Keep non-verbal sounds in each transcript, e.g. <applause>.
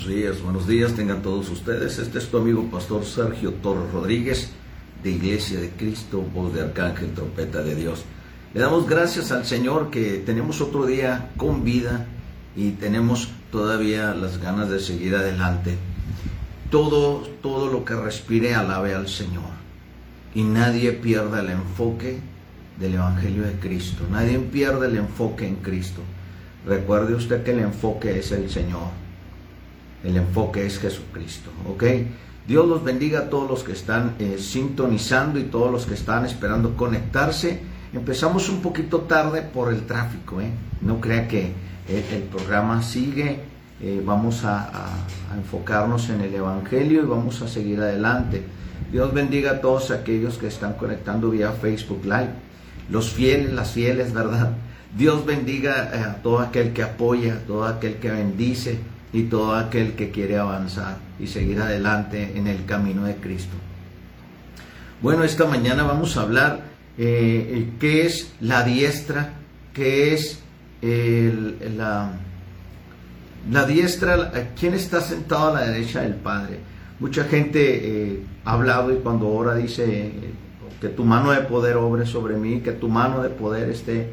Buenos días, buenos días tengan todos ustedes. Este es tu amigo Pastor Sergio Torres Rodríguez de Iglesia de Cristo, voz de Arcángel, trompeta de Dios. Le damos gracias al Señor que tenemos otro día con vida y tenemos todavía las ganas de seguir adelante. Todo, todo lo que respire alabe al Señor y nadie pierda el enfoque del Evangelio de Cristo. Nadie pierde el enfoque en Cristo. Recuerde usted que el enfoque es el Señor. El enfoque es Jesucristo. ¿Ok? Dios los bendiga a todos los que están eh, sintonizando y todos los que están esperando conectarse. Empezamos un poquito tarde por el tráfico. ¿eh? No crea que el, programa sigue. Eh, vamos a, a enfocarnos en el Evangelio y vamos a seguir adelante. Dios bendiga a todos aquellos que están conectando vía Facebook Live. Los fieles, las fieles, ¿verdad? Dios bendiga a todo aquel que apoya, a todo aquel que bendice y todo aquel que quiere avanzar y seguir adelante en el camino de Cristo. Bueno, esta mañana vamos a hablar eh, qué es la diestra, qué es la, la diestra, quién está sentado a la derecha del Padre. Mucha gente eh, ha hablado y cuando ora dice que tu mano de poder obre sobre mí, que tu mano de poder esté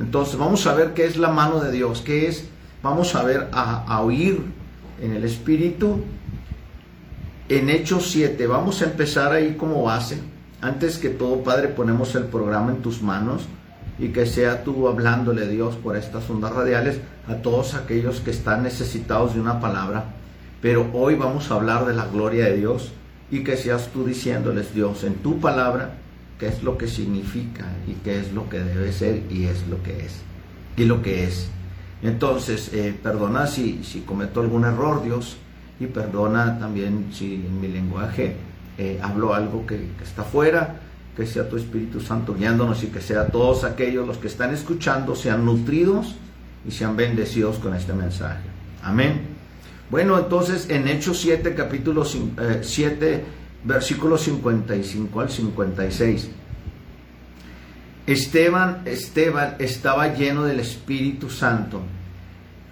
entonces vamos a ver qué es la mano de Dios, qué es, vamos a ver, a, oír en el Espíritu. En Hechos 7, vamos a empezar ahí como base. Antes que todo, Padre, ponemos el programa en tus manos y que sea tú hablándole a Dios por estas ondas radiales a todos aquellos que están necesitados de una palabra. Pero hoy vamos a hablar de la gloria de Dios y que seas tú diciéndoles, Dios, en tu palabra, qué es lo que significa y qué es lo que debe ser y es lo que es y lo que es. Entonces, eh, perdona si, cometo algún error, Dios, y perdona también si en mi lenguaje eh, hablo algo que, está fuera, que sea tu Espíritu Santo guiándonos y que sea todos aquellos los que están escuchando sean nutridos y sean bendecidos con este mensaje. Amén. Bueno, entonces en Hechos 7, capítulo 7, eh, versículo 55 al 56. Esteban, Esteban estaba lleno del Espíritu Santo.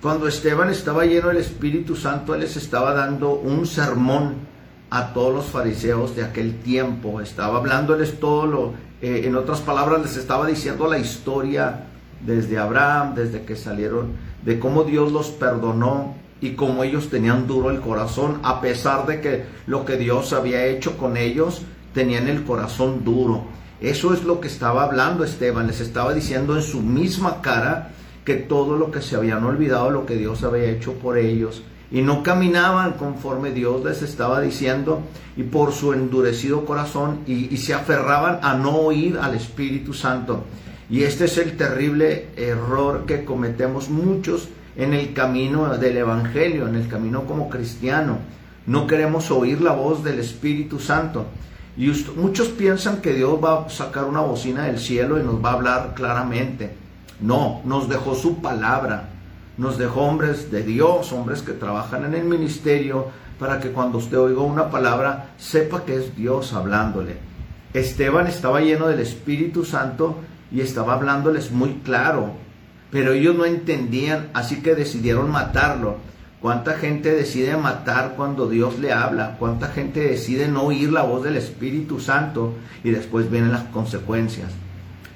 Cuando Esteban estaba lleno del Espíritu Santo, él les estaba dando un sermón a todos los fariseos de aquel tiempo. Estaba hablándoles todo lo, eh, en otras palabras, les estaba diciendo la historia desde Abraham, desde que salieron, de cómo Dios los perdonó, y como ellos tenían duro el corazón, a pesar de que lo que Dios había hecho con ellos, tenían el corazón duro. Eso es lo que estaba hablando Esteban, les estaba diciendo en su misma cara que todo lo que se habían olvidado, lo que Dios había hecho por ellos, y no caminaban conforme Dios les estaba diciendo, y por su endurecido corazón, y, y se aferraban a no oír al Espíritu Santo. Y este es el terrible error que cometemos muchos en el camino del Evangelio, en el camino como cristiano. No queremos oír la voz del Espíritu Santo. Y muchos piensan que Dios va a sacar una bocina del cielo y nos va a hablar claramente. No, nos dejó su palabra. Nos dejó hombres de Dios, hombres que trabajan en el ministerio, para que cuando usted oiga una palabra sepa que es Dios hablándole. Esteban estaba lleno del Espíritu Santo y estaba hablándoles muy claro, pero ellos no entendían, así que decidieron matarlo. ¿Cuánta gente decide matar cuando Dios le habla? ¿Cuánta gente decide no oír la voz del Espíritu Santo y después vienen las consecuencias?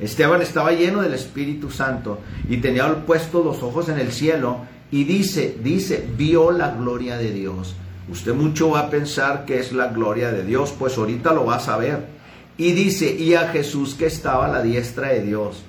Esteban estaba lleno del Espíritu Santo y tenía puesto los ojos en el cielo y dice, dice, vio la gloria de Dios. Usted mucho va a pensar que es la gloria de Dios, pues ahorita lo va a saber. Y dice, y a Jesús que estaba a la diestra de Dios.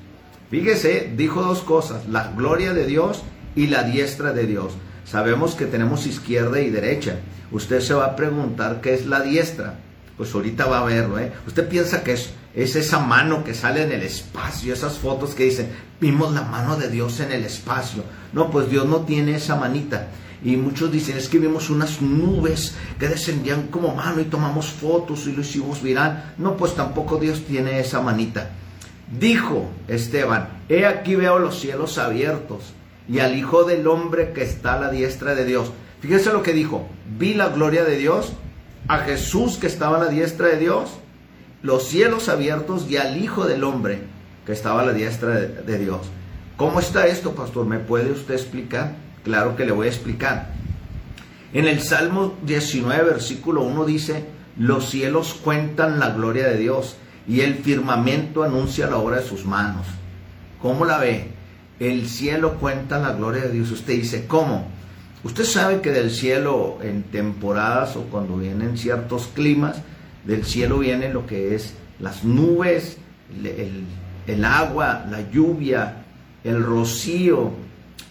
Fíjese, dijo dos cosas, la gloria de Dios y la diestra de Dios. Sabemos que tenemos izquierda y derecha. Usted se va a preguntar qué es la diestra. Pues ahorita va a verlo, ¿eh? Usted piensa que es, es esa mano que sale en el espacio, esas fotos que dicen, vimos la mano de Dios en el espacio. No, pues Dios no tiene esa manita. Y muchos dicen, es que vimos unas nubes que descendían como mano y tomamos fotos y lo hicimos viral. No, pues tampoco Dios tiene esa manita. Dijo Esteban, he aquí veo los cielos abiertos y al Hijo del Hombre que está a la diestra de Dios. Fíjese lo que dijo, vi la gloria de Dios, a Jesús que estaba a la diestra de Dios, los cielos abiertos y al Hijo del Hombre que estaba a la diestra de, Dios. ¿Cómo está esto, pastor? ¿Me puede usted explicar? Claro que le voy a explicar. En el Salmo 19, versículo 1 dice, los cielos cuentan la gloria de Dios y el firmamento anuncia la obra de sus manos. ¿Cómo la ve? El cielo cuenta la gloria de Dios. Usted dice, ¿cómo? Usted sabe que del cielo en temporadas o cuando vienen ciertos climas, del cielo viene lo que es las nubes, el, el agua, la lluvia, el rocío,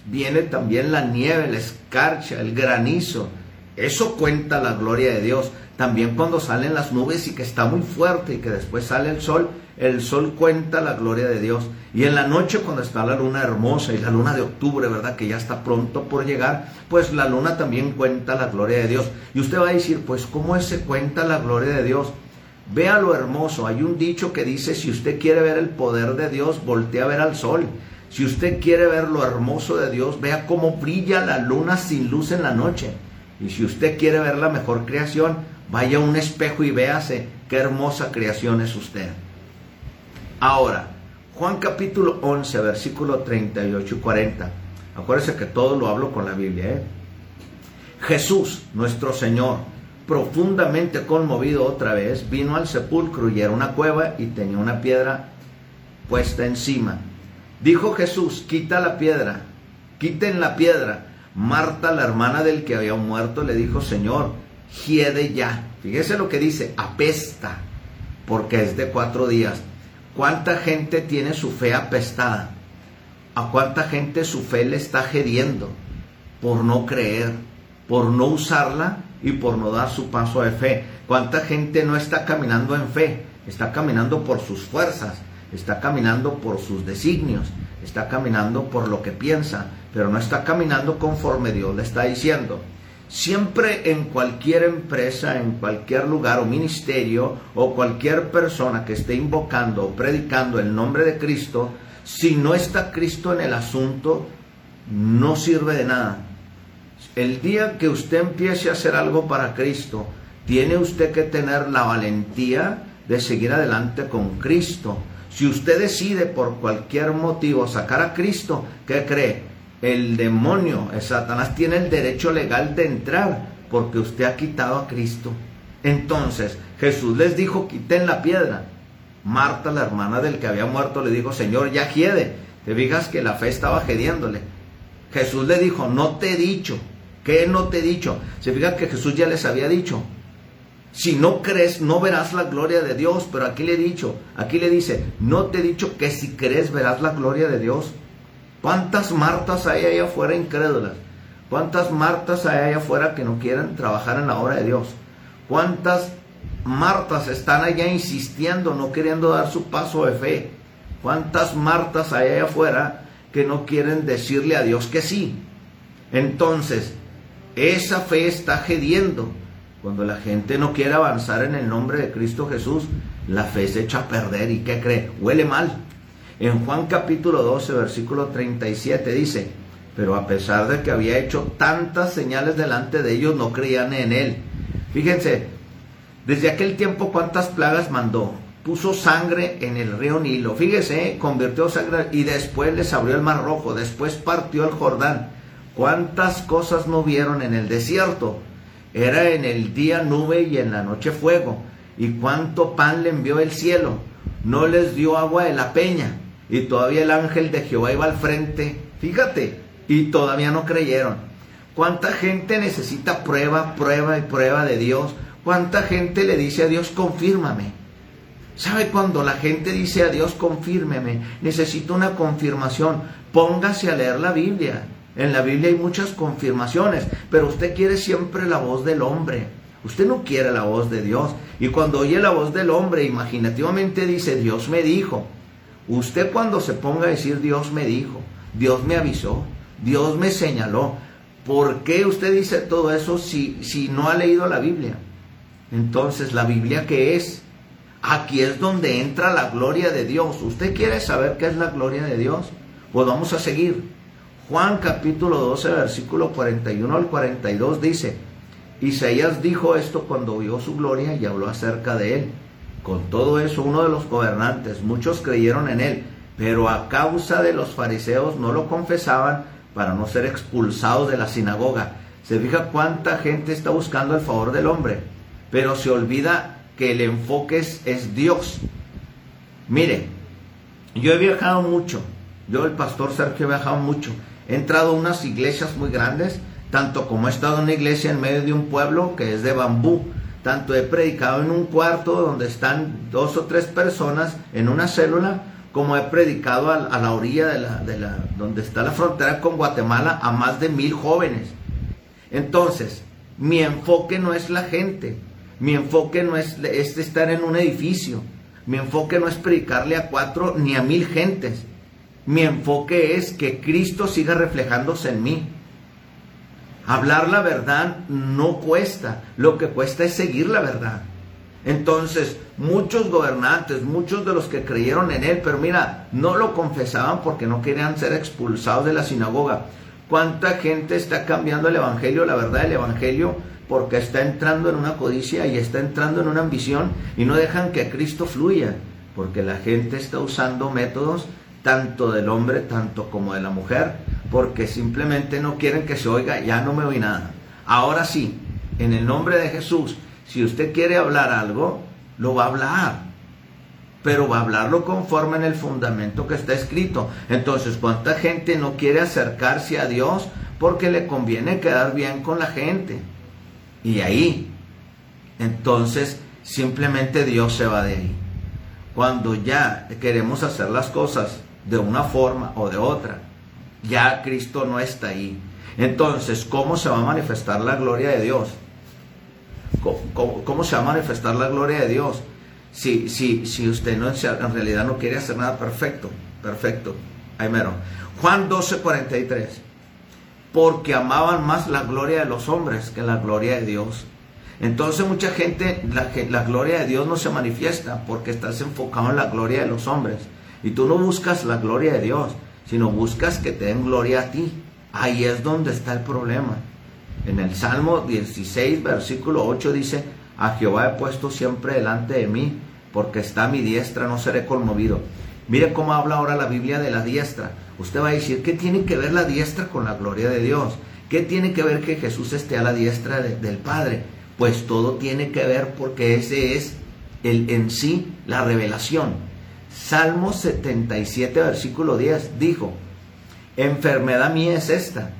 viene también la nieve, la escarcha, el granizo. Eso cuenta la gloria de Dios. También cuando salen las nubes y que está muy fuerte y que después sale el sol, el sol cuenta la gloria de Dios. Y en la noche cuando está la luna hermosa y la luna de octubre, ¿verdad? Que ya está pronto por llegar, pues la luna también cuenta la gloria de Dios. Y usted va a decir, pues ¿cómo se cuenta la gloria de Dios? Vea lo hermoso. Hay un dicho que dice, si usted quiere ver el poder de Dios, voltea a ver al sol. Si usted quiere ver lo hermoso de Dios, vea cómo brilla la luna sin luz en la noche. Y si usted quiere ver la mejor creación, vaya a un espejo y véase qué hermosa creación es usted. Ahora, Juan capítulo 11, versículo 38 y 40. Acuérdese que todo lo hablo con la Biblia. ¿eh? Jesús, nuestro Señor, profundamente conmovido otra vez, vino al sepulcro y era una cueva y tenía una piedra puesta encima. Dijo Jesús, quita la piedra, quiten la piedra. Marta, la hermana del que había muerto, le dijo, Señor, hiede ya. Fíjese lo que dice, apesta, porque es de cuatro días. ¿Cuánta gente tiene su fe apestada? ¿A cuánta gente su fe le está gediendo por no creer, por no usarla y por no dar su paso de fe? ¿Cuánta gente no está caminando en fe? Está caminando por sus fuerzas, está caminando por sus designios, está caminando por lo que piensa, pero no está caminando conforme Dios le está diciendo. Siempre en cualquier empresa, en cualquier lugar o ministerio o cualquier persona que esté invocando o predicando el nombre de Cristo, si no está Cristo en el asunto, no sirve de nada. El día que usted empiece a hacer algo para Cristo, tiene usted que tener la valentía de seguir adelante con Cristo. Si usted decide por cualquier motivo sacar a Cristo, ¿qué cree? El demonio, el Satanás, tiene el derecho legal de entrar porque usted ha quitado a Cristo. Entonces Jesús les dijo, quiten la piedra. Marta, la hermana del que había muerto, le dijo, Señor, ya hiede. Te fijas que la fe estaba gediéndole. Jesús le dijo, no te he dicho. ¿Qué no te he dicho? Se fija que Jesús ya les había dicho. Si no crees, no verás la gloria de Dios. Pero aquí le he dicho, aquí le dice, no te he dicho que si crees verás la gloria de Dios. ¿Cuántas Martas hay allá afuera incrédulas? ¿Cuántas Martas hay allá afuera que no quieren trabajar en la obra de Dios? ¿Cuántas Martas están allá insistiendo, no queriendo dar su paso de fe? ¿Cuántas Martas hay allá afuera que no quieren decirle a Dios que sí? Entonces, esa fe está gediendo. Cuando la gente no quiere avanzar en el nombre de Cristo Jesús, la fe se echa a perder. ¿Y qué cree? Huele mal. En Juan capítulo 12, versículo 37 dice, pero a pesar de que había hecho tantas señales delante de ellos, no creían en él. Fíjense, desde aquel tiempo cuántas plagas mandó. Puso sangre en el río Nilo. Fíjese, convirtió sangre y después les abrió el mar rojo. Después partió el Jordán. ¿Cuántas cosas no vieron en el desierto? Era en el día nube y en la noche fuego. ¿Y cuánto pan le envió el cielo? No les dio agua de la peña y todavía el ángel de Jehová iba al frente. Fíjate, y todavía no creyeron. ¿Cuánta gente necesita prueba, prueba y prueba de Dios? ¿Cuánta gente le dice a Dios, confírmame? ¿Sabe cuando la gente dice a Dios, confírmeme? Necesito una confirmación. Póngase a leer la Biblia. En la Biblia hay muchas confirmaciones, pero usted quiere siempre la voz del hombre. Usted no quiere la voz de Dios. Y cuando oye la voz del hombre, imaginativamente dice, Dios me dijo. Usted cuando se ponga a decir Dios me dijo, Dios me avisó, Dios me señaló, ¿por qué usted dice todo eso si, si no ha leído la Biblia? Entonces, ¿la Biblia qué es? Aquí es donde entra la gloria de Dios. ¿Usted quiere saber qué es la gloria de Dios? Pues vamos a seguir. Juan capítulo 12, versículo 41 al 42 dice, Isaías dijo esto cuando vio su gloria y habló acerca de él. Con todo eso, uno de los gobernantes, muchos creyeron en él, pero a causa de los fariseos no lo confesaban para no ser expulsados de la sinagoga. Se fija cuánta gente está buscando el favor del hombre, pero se olvida que el enfoque es, es Dios. Mire, yo he viajado mucho, yo el pastor Sergio he viajado mucho, he entrado a unas iglesias muy grandes, tanto como he estado en una iglesia en medio de un pueblo que es de bambú, tanto he predicado en un cuarto donde están dos o tres personas en una célula, como he predicado a, la orilla de la, de la, donde está la frontera con Guatemala a más de mil jóvenes. Entonces, mi enfoque no es la gente, mi enfoque no es, es estar en un edificio, mi enfoque no es predicarle a cuatro ni a mil gentes. Mi enfoque es que Cristo siga reflejándose en mí. Hablar la verdad no cuesta, lo que cuesta es seguir la verdad. Entonces, muchos gobernantes, muchos de los que creyeron en él, pero mira, no lo confesaban porque no querían ser expulsados de la sinagoga. ¿Cuánta gente está cambiando el Evangelio, la verdad del Evangelio, porque está entrando en una codicia y está entrando en una ambición y no dejan que Cristo fluya? Porque la gente está usando métodos tanto del hombre, tanto como de la mujer, porque simplemente no quieren que se oiga, ya no me oí nada. Ahora sí, en el nombre de Jesús, si usted quiere hablar algo, lo va a hablar pero va a hablarlo conforme en el fundamento que está escrito. Entonces, ¿cuánta gente no quiere acercarse a Dios porque le conviene quedar bien con la gente? Y ahí, entonces, simplemente Dios se va de ahí. Cuando ya queremos hacer las cosas de una forma o de otra, ya Cristo no está ahí. Entonces, ¿cómo se va a manifestar la gloria de Dios? ¿Cómo, se va a manifestar la gloria de Dios? si, si, si usted no, en realidad no quiere hacer nada perfecto, perfecto, ahí mero. Juan 12, 43. Porque amaban más la gloria de los hombres que la gloria de Dios. Entonces mucha gente, la, la gloria de Dios no se manifiesta porque estás enfocado en la gloria de los hombres. Y tú no buscas la gloria de Dios, sino buscas que te den gloria a ti. Ahí es donde está el problema. En el Salmo 16, versículo 8 dice, a Jehová he puesto siempre delante de mí, porque está a mi diestra, no seré conmovido. Mire cómo habla ahora la Biblia de la diestra. Usted va a decir, ¿qué tiene que ver la diestra con la gloria de Dios? ¿Qué tiene que ver que Jesús esté a la diestra del Padre? Pues todo tiene que ver porque ese es el, en sí la revelación. Salmo 77, versículo 10 dijo, enfermedad mía es esta.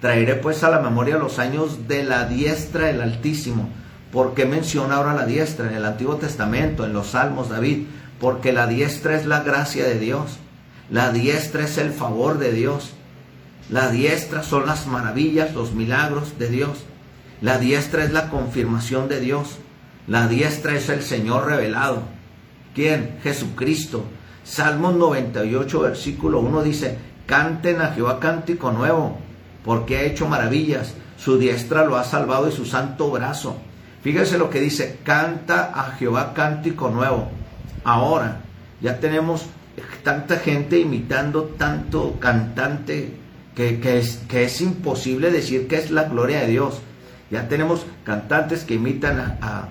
Traeré pues a la memoria los años de la diestra del Altísimo ¿Por qué menciona ahora la diestra en el Antiguo Testamento, en los Salmos David? Porque la diestra es la gracia de Dios. La diestra es el favor de Dios. La diestra son las maravillas, los milagros de Dios. La diestra es la confirmación de Dios. La diestra es el Señor revelado. ¿Quién? Jesucristo. Salmos 98, versículo 1 dice, canten a Jehová cántico nuevo, porque ha hecho maravillas. Su diestra lo ha salvado y su santo brazo. Fíjese lo que dice, canta a Jehová cántico nuevo. Ahora, ya tenemos tanta gente imitando tanto cantante que, es, que es imposible decir que es la gloria de Dios. Ya tenemos cantantes que imitan a,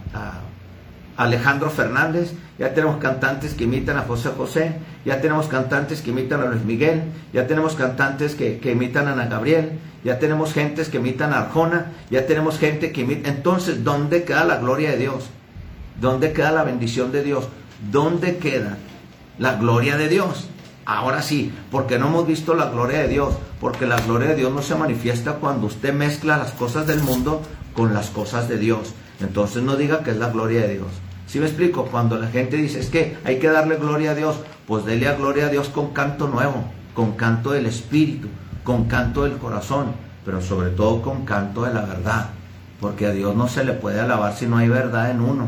Alejandro Fernández, ya tenemos cantantes que imitan a José José, ya tenemos cantantes que imitan a Luis Miguel, ya tenemos cantantes que, que imitan a Ana Gabriel, ya tenemos gentes que imitan a Arjona, ya tenemos gente que imita. Entonces, ¿dónde queda la gloria de Dios? ¿Dónde queda la bendición de Dios? ¿Dónde queda la gloria de Dios? Ahora sí, porque no hemos visto la gloria de Dios, porque la gloria de Dios no se manifiesta cuando usted mezcla las cosas del mundo con las cosas de Dios. Entonces no diga que es la gloria de Dios. Si me explico? Cuando la gente dice es que hay que darle gloria a Dios, pues dele a gloria a Dios con canto nuevo, con canto del Espíritu, con canto del corazón, pero sobre todo con canto de la verdad, porque a Dios no se le puede alabar si no hay verdad en uno.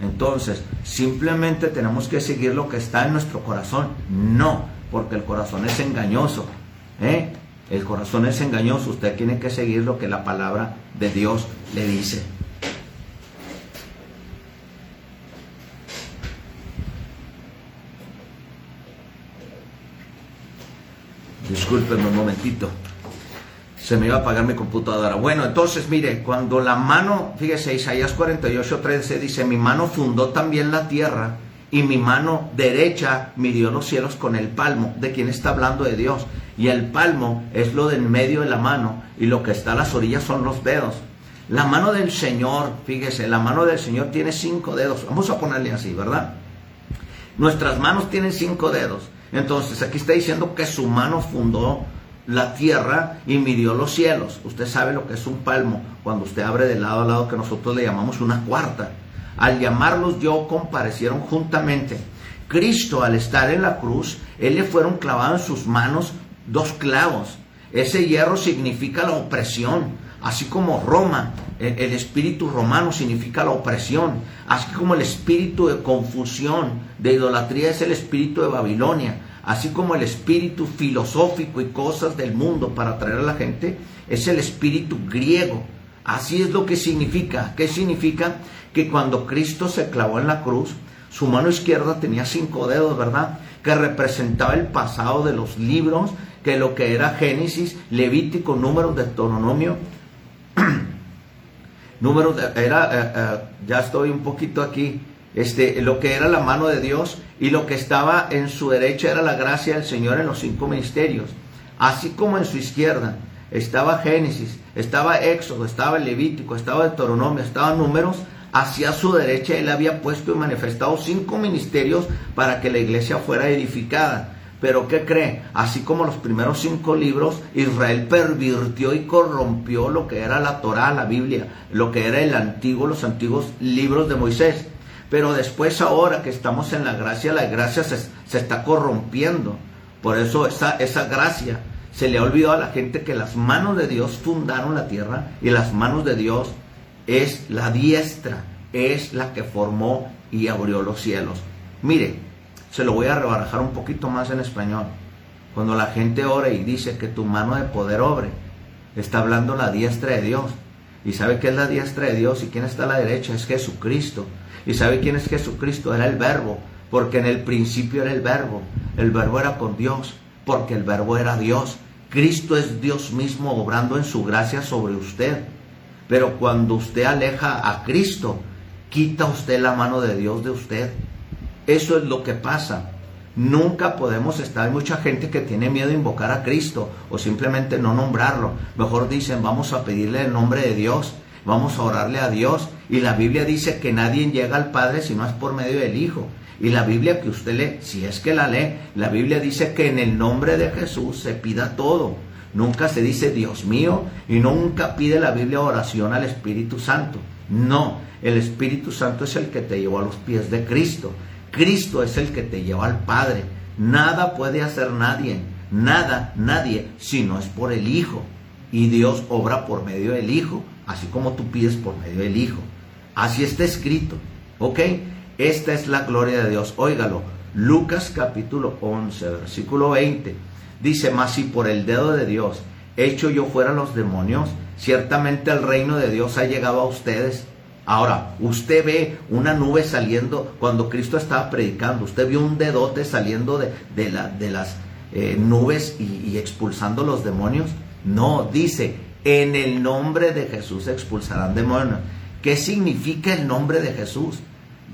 Entonces, simplemente tenemos que seguir lo que está en nuestro corazón. No, porque el corazón es engañoso. ¿eh? El corazón es engañoso. Usted tiene que seguir lo que la palabra de Dios le dice. Disculpenme un momentito. Se me iba a apagar mi computadora. Bueno, entonces mire, cuando la mano, fíjese, Isaías 48, 13 dice, mi mano fundó también la tierra y mi mano derecha midió los cielos con el palmo. ¿De quién está hablando de Dios? Y el palmo es lo de en medio de la mano y lo que está a las orillas son los dedos. La mano del Señor, fíjese, la mano del Señor tiene cinco dedos. Vamos a ponerle así, ¿verdad? Nuestras manos tienen cinco dedos. Entonces aquí está diciendo que su mano fundó la tierra y midió los cielos. Usted sabe lo que es un palmo cuando usted abre de lado a lado que nosotros le llamamos una cuarta. Al llamarlos yo comparecieron juntamente. Cristo al estar en la cruz, él le fueron clavados en sus manos dos clavos. Ese hierro significa la opresión así como Roma, el, espíritu romano significa la opresión, así como el espíritu de confusión, de idolatría es el espíritu de Babilonia, así como el espíritu filosófico y cosas del mundo para atraer a la gente, es el espíritu griego. Así es lo que significa. ¿Qué significa? Que cuando Cristo se clavó en la cruz, su mano izquierda tenía cinco dedos, ¿verdad? Que representaba el pasado de los libros, que lo que era Génesis, Levítico, Números, Deuteronomio, <clears throat> número era, eh, eh, ya estoy un poquito aquí, este, lo que era la mano de Dios y lo que estaba en su derecha era la gracia del Señor en los cinco ministerios, así como en su izquierda estaba Génesis, estaba Éxodo, estaba Levítico, estaba Deuteronomio, estaba Números, hacia su derecha él había puesto y manifestado cinco ministerios para que la iglesia fuera edificada. Pero ¿qué cree? Así como los primeros cinco libros, Israel pervirtió y corrompió lo que era la Torá, la Biblia, lo que era el antiguo, los antiguos libros de Moisés. Pero después ahora que estamos en la gracia, la gracia se, está corrompiendo. Por eso esa, esa gracia se le ha olvidado a la gente que las manos de Dios fundaron la tierra y las manos de Dios es la diestra, es la que formó y abrió los cielos. Mire, se lo voy a rebarajar un poquito más en español. Cuando la gente ora y dice que tu mano de poder obre, está hablando la diestra de Dios. ¿Y sabe qué es la diestra de Dios? ¿Y quién está a la derecha? Es Jesucristo. ¿Y sabe quién es Jesucristo? Era el verbo, porque en el principio era el verbo. El verbo era con Dios, porque el verbo era Dios. Cristo es Dios mismo obrando en su gracia sobre usted. Pero cuando usted aleja a Cristo, quita usted la mano de Dios de usted. Eso es lo que pasa. Nunca podemos estar, hay mucha gente que tiene miedo de invocar a Cristo o simplemente no nombrarlo. Mejor dicen, vamos a pedirle el nombre de Dios, vamos a orarle a Dios. Y la Biblia dice que nadie llega al Padre si no es por medio del Hijo. Y la Biblia que usted lee, si es que la lee, la Biblia dice que en el nombre de Jesús se pida todo. Nunca se dice Dios mío y nunca pide la Biblia oración al Espíritu Santo. No, el Espíritu Santo es el que te llevó a los pies de Cristo. Cristo es el que te lleva al Padre. Nada puede hacer nadie, nada, nadie, si no es por el Hijo. Y Dios obra por medio del Hijo, así como tú pides por medio del Hijo. Así está escrito. ¿Ok? Esta es la gloria de Dios. Óigalo. Lucas capítulo 11, versículo 20. Dice, mas si por el dedo de Dios hecho yo fuera los demonios, ciertamente el reino de Dios ha llegado a ustedes Ahora, usted ve una nube saliendo cuando Cristo estaba predicando, usted vio un dedote saliendo de, de, las eh, nubes y, expulsando los demonios. No, dice, en el nombre de Jesús expulsarán demonios. ¿Qué significa el nombre de Jesús?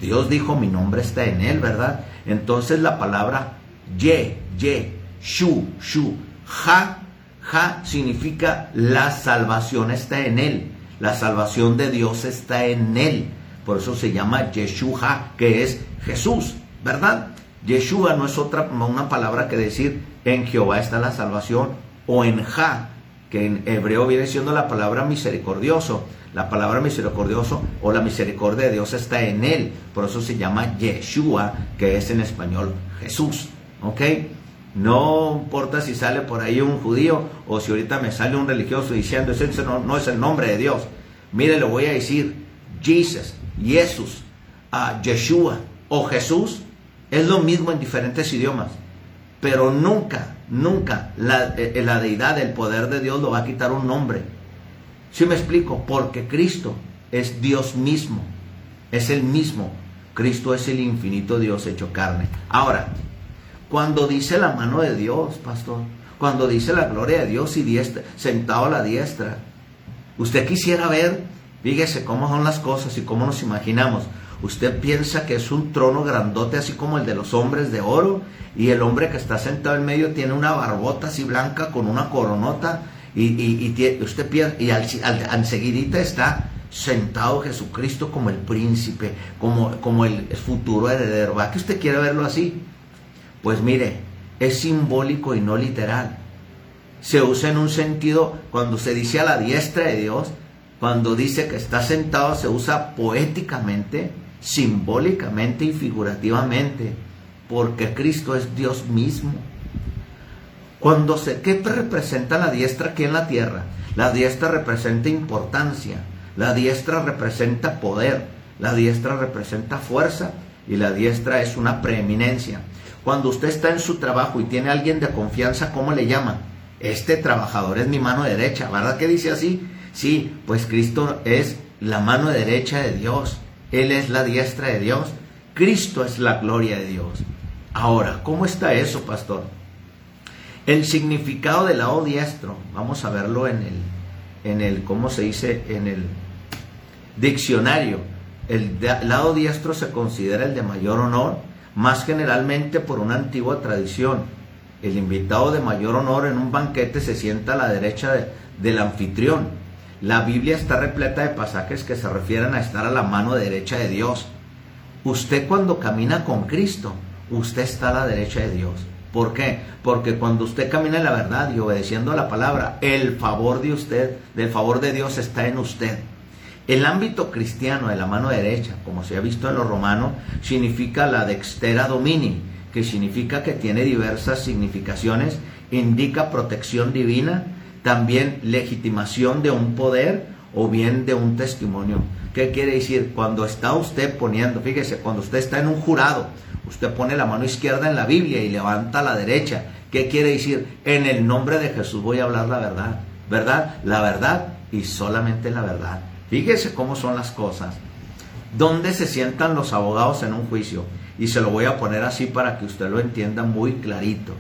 Dios dijo, mi nombre está en él, ¿verdad? Entonces la palabra ye, ye, shu, shu, ja, ja significa la salvación está en él. La salvación de Dios está en él. Por eso se llama Yeshua, que es Jesús, ¿verdad? Yeshua no es otra una palabra que decir en Jehová está la salvación o en Ja, que en hebreo viene siendo la palabra misericordioso. La palabra misericordioso o la misericordia de Dios está en él. Por eso se llama Yeshua, que es en español Jesús. ¿Ok? No importa si sale por ahí un judío o si ahorita me sale un religioso diciendo, ese no, es el nombre de Dios. Mire, le voy a decir, Jesus, Jesús, uh, Yeshua o Jesús es lo mismo en diferentes idiomas. Pero nunca, nunca la, eh, la deidad, el poder de Dios lo va a quitar un nombre. ¿Sí me explico? Porque Cristo es Dios mismo. Es el mismo. Cristo es el infinito Dios hecho carne. Ahora, cuando dice la mano de Dios, pastor, cuando dice la gloria de Dios y diestra, sentado a la diestra, usted quisiera ver, fíjese cómo son las cosas y cómo nos imaginamos. Usted piensa que es un trono grandote así como el de los hombres de oro y el hombre que está sentado en medio tiene una barbota así blanca con una coronota y, y, usted piensa, y al, enseguidita está sentado Jesucristo como el príncipe, como, como el futuro heredero. ¿Va que usted quiere verlo así? Pues mire, es simbólico y no literal. Se usa en un sentido cuando se dice a la diestra de Dios, cuando dice que está sentado, se usa poéticamente, simbólicamente y figurativamente, porque Cristo es Dios mismo. Cuando se, ¿qué representa la diestra aquí en la tierra? La diestra representa importancia, la diestra representa poder, la diestra representa fuerza y la diestra es una preeminencia. Cuando usted está en su trabajo y tiene a alguien de confianza, ¿cómo le llama? Este trabajador es mi mano derecha, ¿verdad que dice así? Sí, pues Cristo es la mano derecha de Dios, Él es la diestra de Dios, Cristo es la gloria de Dios. Ahora, ¿cómo está eso, pastor? El significado del lado diestro, vamos a verlo en el, en el, ¿cómo se dice? En el diccionario. El lado diestro se considera el de mayor honor, más generalmente por una antigua tradición. El invitado de mayor honor en un banquete se sienta a la derecha del anfitrión. La Biblia está repleta de pasajes que se refieren a estar a la mano derecha de Dios. Usted cuando camina con Cristo, usted está a la derecha de Dios. ¿Por qué? Porque cuando usted camina en la verdad y obedeciendo a la palabra, el favor de usted, del favor de Dios está en usted. El ámbito cristiano de la mano derecha, como se ha visto en los romanos, significa la dextera domini, que significa que tiene diversas significaciones, indica protección divina, también legitimación de un poder o bien de un testimonio. ¿Qué quiere decir? Cuando está usted poniendo, fíjese, cuando usted está en un jurado, usted pone la mano izquierda en la Biblia y levanta la derecha. ¿Qué quiere decir? En el nombre de Jesús voy a hablar la verdad, ¿verdad? La verdad y solamente la verdad. Fíjese cómo son las cosas. ¿Dónde se sientan los abogados en un juicio? Y se lo voy a poner así para que usted lo entienda muy clarito.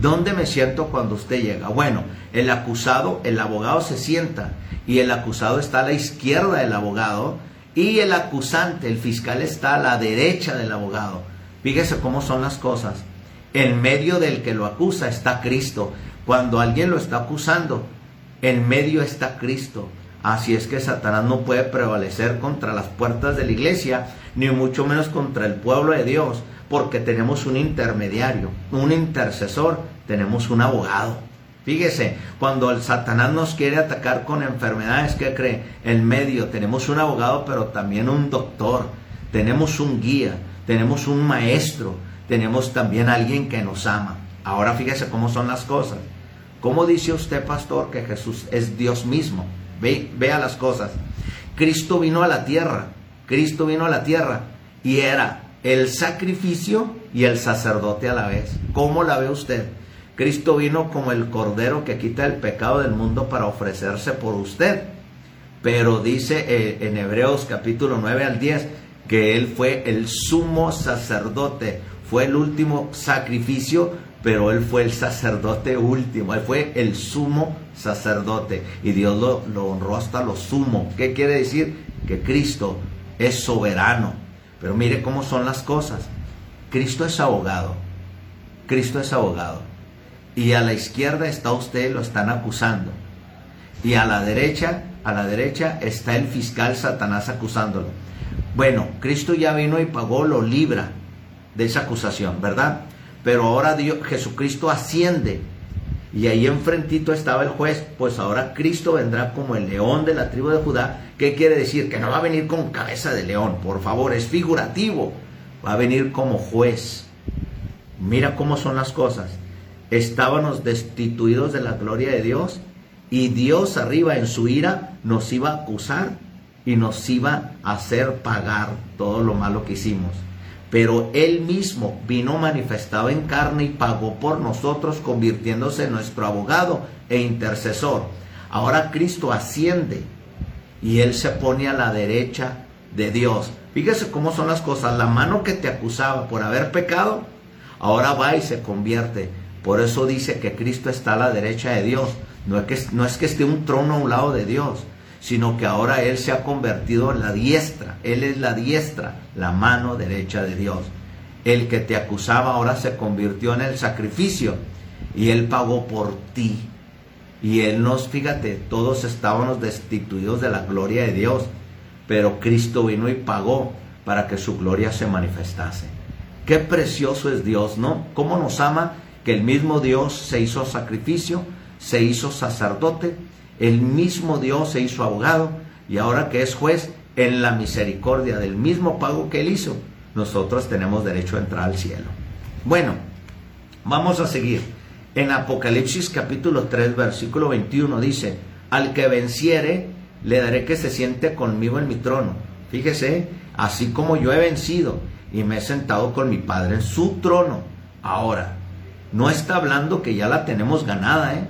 ¿Dónde me siento cuando usted llega? Bueno, el acusado, el abogado se sienta y el acusado está a la izquierda del abogado y el acusante, el fiscal está a la derecha del abogado. Fíjese cómo son las cosas. En medio del que lo acusa está Cristo. Cuando alguien lo está acusando, en medio está Cristo. Así es que Satanás no puede prevalecer contra las puertas de la iglesia, ni mucho menos contra el pueblo de Dios, porque tenemos un intermediario, un intercesor, tenemos un abogado. Fíjese, cuando el Satanás nos quiere atacar con enfermedades, ¿qué cree? En medio tenemos un abogado, pero también un doctor, tenemos un guía, tenemos un maestro, tenemos también alguien que nos ama. Ahora fíjese cómo son las cosas. ¿Cómo dice usted, pastor, que Jesús es Dios mismo? Vea las cosas. Cristo vino a la tierra, Cristo vino a la tierra y era el sacrificio y el sacerdote a la vez. ¿Cómo la ve usted? Cristo vino como el cordero que quita el pecado del mundo para ofrecerse por usted. Pero dice eh, en Hebreos capítulo 9 al 10 que Él fue el sumo sacerdote, fue el último sacrificio pero él fue el sacerdote último, él fue el sumo sacerdote y Dios lo, lo, honró hasta lo sumo. ¿Qué quiere decir? Que Cristo es soberano. Pero mire cómo son las cosas. Cristo es abogado. Cristo es abogado. Y a la izquierda está usted, lo están acusando. Y a la derecha, a la derecha está el fiscal Satanás acusándolo. Bueno, Cristo ya vino y pagó, lo libra de esa acusación, ¿verdad? Pero ahora Jesucristo asciende. Y ahí enfrentito estaba el juez, pues ahora Cristo vendrá como el león de la tribu de Judá. ¿Qué quiere decir? Que no va a venir con cabeza de león, por favor, es figurativo. Va a venir como juez. Mira cómo son las cosas. Estábamos destituidos de la gloria de Dios y Dios arriba en su ira nos iba a acusar y nos iba a hacer pagar todo lo malo que hicimos pero Él mismo vino manifestado en carne y pagó por nosotros, convirtiéndose en nuestro abogado e intercesor. Ahora Cristo asciende y Él se pone a la derecha de Dios. Fíjese cómo son las cosas. La mano que te acusaba por haber pecado, ahora va y se convierte. Por eso dice que Cristo está a la derecha de Dios. No es que, no es que esté un trono a un lado de Dios, sino que ahora Él se ha convertido en la diestra. Él es la diestra, la mano derecha de Dios. El que te acusaba ahora se convirtió en el sacrificio y Él pagó por ti. Y Él nos, fíjate, todos estábamos destituidos de la gloria de Dios, pero Cristo vino y pagó para que su gloria se manifestase. Qué precioso es Dios, ¿no? ¿Cómo nos ama que el mismo Dios se hizo sacrificio, se hizo sacerdote, el mismo Dios se hizo abogado y ahora que es juez, en la misericordia del mismo pago que él hizo, nosotros tenemos derecho a entrar al cielo. Bueno, vamos a seguir. En Apocalipsis capítulo 3, versículo 21 dice, al que venciere, le daré que se siente conmigo en mi trono. Fíjese, así como yo he vencido y me he sentado con mi Padre en su trono. Ahora, no está hablando que ya la tenemos ganada, ¿eh?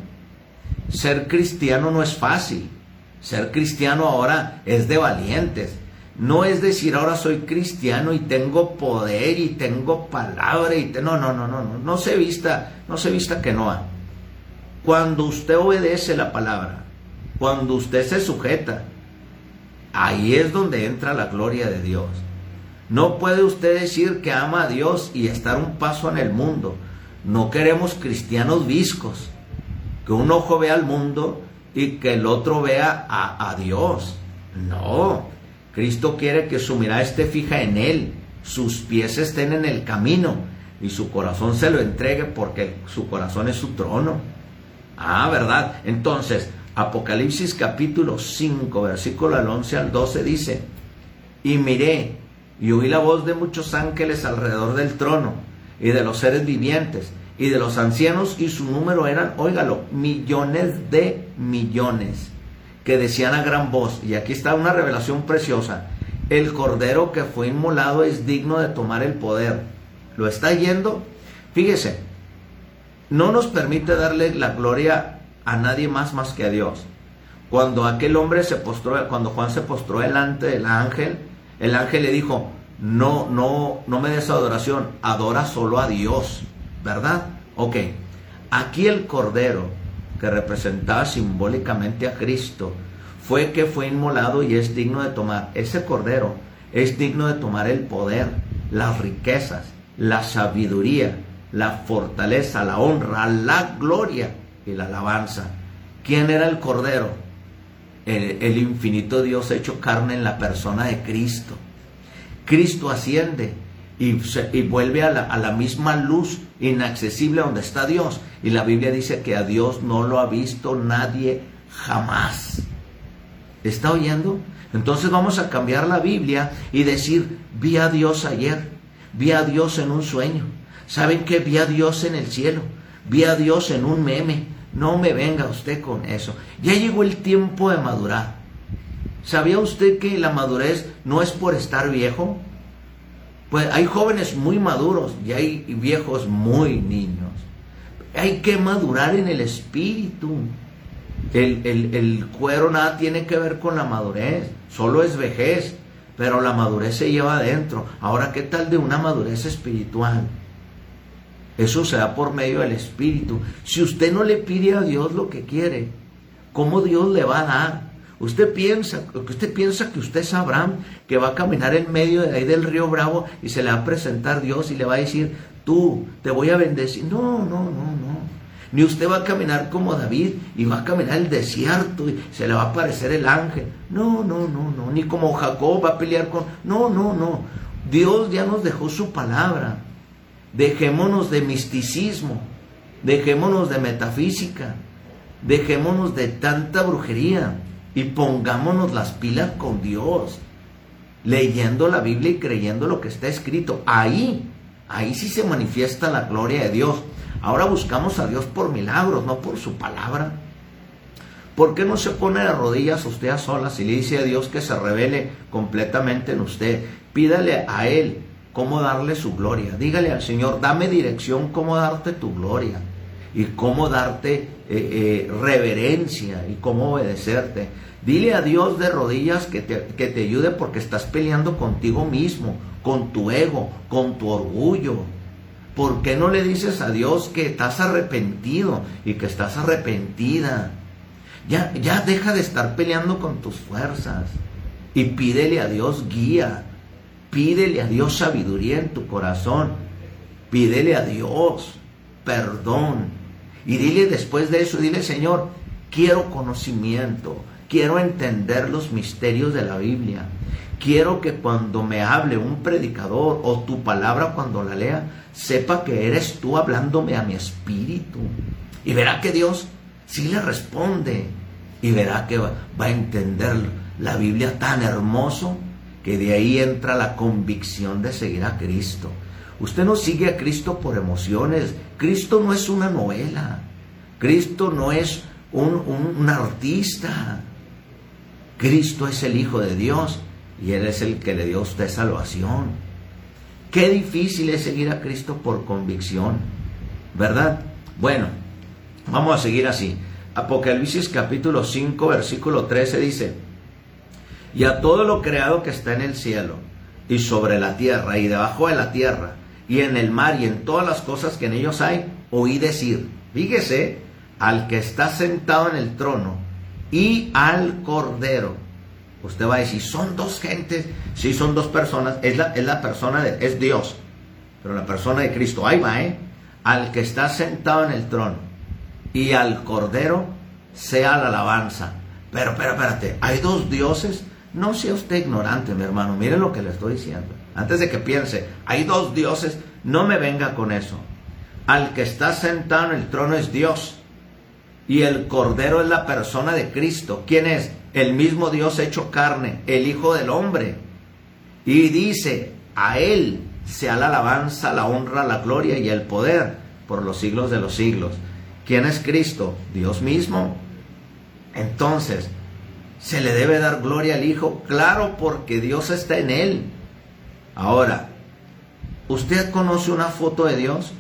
Ser cristiano no es fácil. Ser cristiano ahora es de valientes. No es decir ahora soy cristiano y tengo poder y tengo palabra y no, no, no, no, no, no se vista, no se vista que no. Cuando usted obedece la palabra, cuando usted se sujeta, ahí es donde entra la gloria de Dios. No puede usted decir que ama a Dios y estar un paso en el mundo. No queremos cristianos viscos, que un ojo vea al mundo y que el otro vea a, Dios. No, Cristo quiere que su mirada esté fija en Él, sus pies estén en el camino y su corazón se lo entregue porque su corazón es su trono. Ah, ¿verdad? Entonces, Apocalipsis capítulo 5, versículo al 11 al 12 dice, y miré y oí la voz de muchos ángeles alrededor del trono y de los seres vivientes y de los ancianos y su número eran, óigalo, millones de millones que decían a gran voz, y aquí está una revelación preciosa, el cordero que fue inmolado es digno de tomar el poder. ¿Lo está yendo? Fíjese, no nos permite darle la gloria a nadie más más que a Dios. Cuando aquel hombre se postró, cuando Juan se postró delante del ángel, el ángel le dijo, no, no, no me des adoración, adora solo a Dios, ¿verdad? Ok, aquí el cordero que representaba simbólicamente a Cristo fue que fue inmolado y es digno de tomar, ese cordero es digno de tomar el poder, las riquezas, la sabiduría, la fortaleza, la honra, la gloria y la alabanza. ¿Quién era el cordero? El, el infinito Dios hecho carne en la persona de Cristo. Cristo asciende y, vuelve a la, misma luz inaccesible donde está Dios. Y la Biblia dice que a Dios no lo ha visto nadie jamás. ¿Está oyendo? Entonces vamos a cambiar la Biblia y decir, vi a Dios ayer, vi a Dios en un sueño. ¿Saben que vi a Dios en el cielo? Vi a Dios en un meme. No me venga usted con eso. Ya llegó el tiempo de madurar. ¿Sabía usted que la madurez no es por estar viejo? Pues hay jóvenes muy maduros y hay viejos muy niños. Hay que madurar en el espíritu. El, cuero nada tiene que ver con la madurez, solo es vejez, pero la madurez se lleva adentro. Ahora, ¿qué tal de una madurez espiritual? Eso se da por medio del espíritu. Si usted no le pide a Dios lo que quiere, ¿cómo Dios le va a dar? Usted piensa, usted piensa que usted es Abraham, que va a caminar en medio de ahí del río Bravo y se le va a presentar Dios y le va a decir, tú, te voy a bendecir. No, no, no, no. Ni usted va a caminar como David y va a caminar el desierto y se le va a aparecer el ángel. No, no, no, no. Ni como Jacob va a pelear con... No, no, no. Dios ya nos dejó su palabra. Dejémonos de misticismo. Dejémonos de metafísica. Dejémonos de tanta brujería y pongámonos las pilas con Dios, leyendo la Biblia y creyendo lo que está escrito. Ahí, ahí sí se manifiesta la gloria de Dios. Ahora buscamos a Dios por milagros, no por su palabra. ¿Por qué no se pone de rodillas usted a solas y le dice a Dios que se revele completamente en usted? Pídale a Él cómo darle su gloria. Dígale al Señor, dame dirección cómo darte tu gloria y cómo darte eh, eh, reverencia y cómo obedecerte. Dile a Dios de rodillas que te, que te ayude porque estás peleando contigo mismo, con tu ego, con tu orgullo. ¿Por qué no le dices a Dios que estás arrepentido y que estás arrepentida? Ya, ya deja de estar peleando con tus fuerzas y pídele a Dios guía, pídele a Dios sabiduría en tu corazón, pídele a Dios perdón y dile después de eso, dile Señor, quiero conocimiento, quiero entender los misterios de la Biblia, quiero que cuando me hable un predicador o tu palabra cuando la lea, sepa que eres tú hablándome a mi espíritu. Y verá que Dios sí le responde y verá que va, a entender la Biblia tan hermoso que de ahí entra la convicción de seguir a Cristo. Usted no sigue a Cristo por emociones. Cristo no es una novela. Cristo no es un, un, artista. Cristo es el Hijo de Dios y Él es el que le dio a usted salvación. Qué difícil es seguir a Cristo por convicción, ¿verdad? Bueno, vamos a seguir así. Apocalipsis capítulo 5, versículo 13 dice, y a todo lo creado que está en el cielo y sobre la tierra y debajo de la tierra y en el mar y en todas las cosas que en ellos hay, oí decir, fíjese, al que está sentado en el trono y al cordero. Usted va a decir, son dos gentes, sí son dos personas, es la, es la persona de, es Dios, pero la persona de Cristo, ahí va, ¿eh? Al que está sentado en el trono y al Cordero sea la alabanza. Pero, pero, espérate, ¿hay dos dioses? No sea usted ignorante, mi hermano, mire lo que le estoy diciendo. Antes de que piense, hay dos dioses, no me venga con eso. Al que está sentado en el trono es Dios. Y el Cordero es la persona de Cristo. ¿Quién es? El mismo Dios hecho carne, el Hijo del Hombre. Y dice, a Él sea la alabanza, la honra, la gloria y el poder por los siglos de los siglos. ¿Quién es Cristo? Dios mismo. Entonces, ¿se le debe dar gloria al Hijo? Claro, porque Dios está en Él. Ahora, ¿usted conoce una foto de Dios?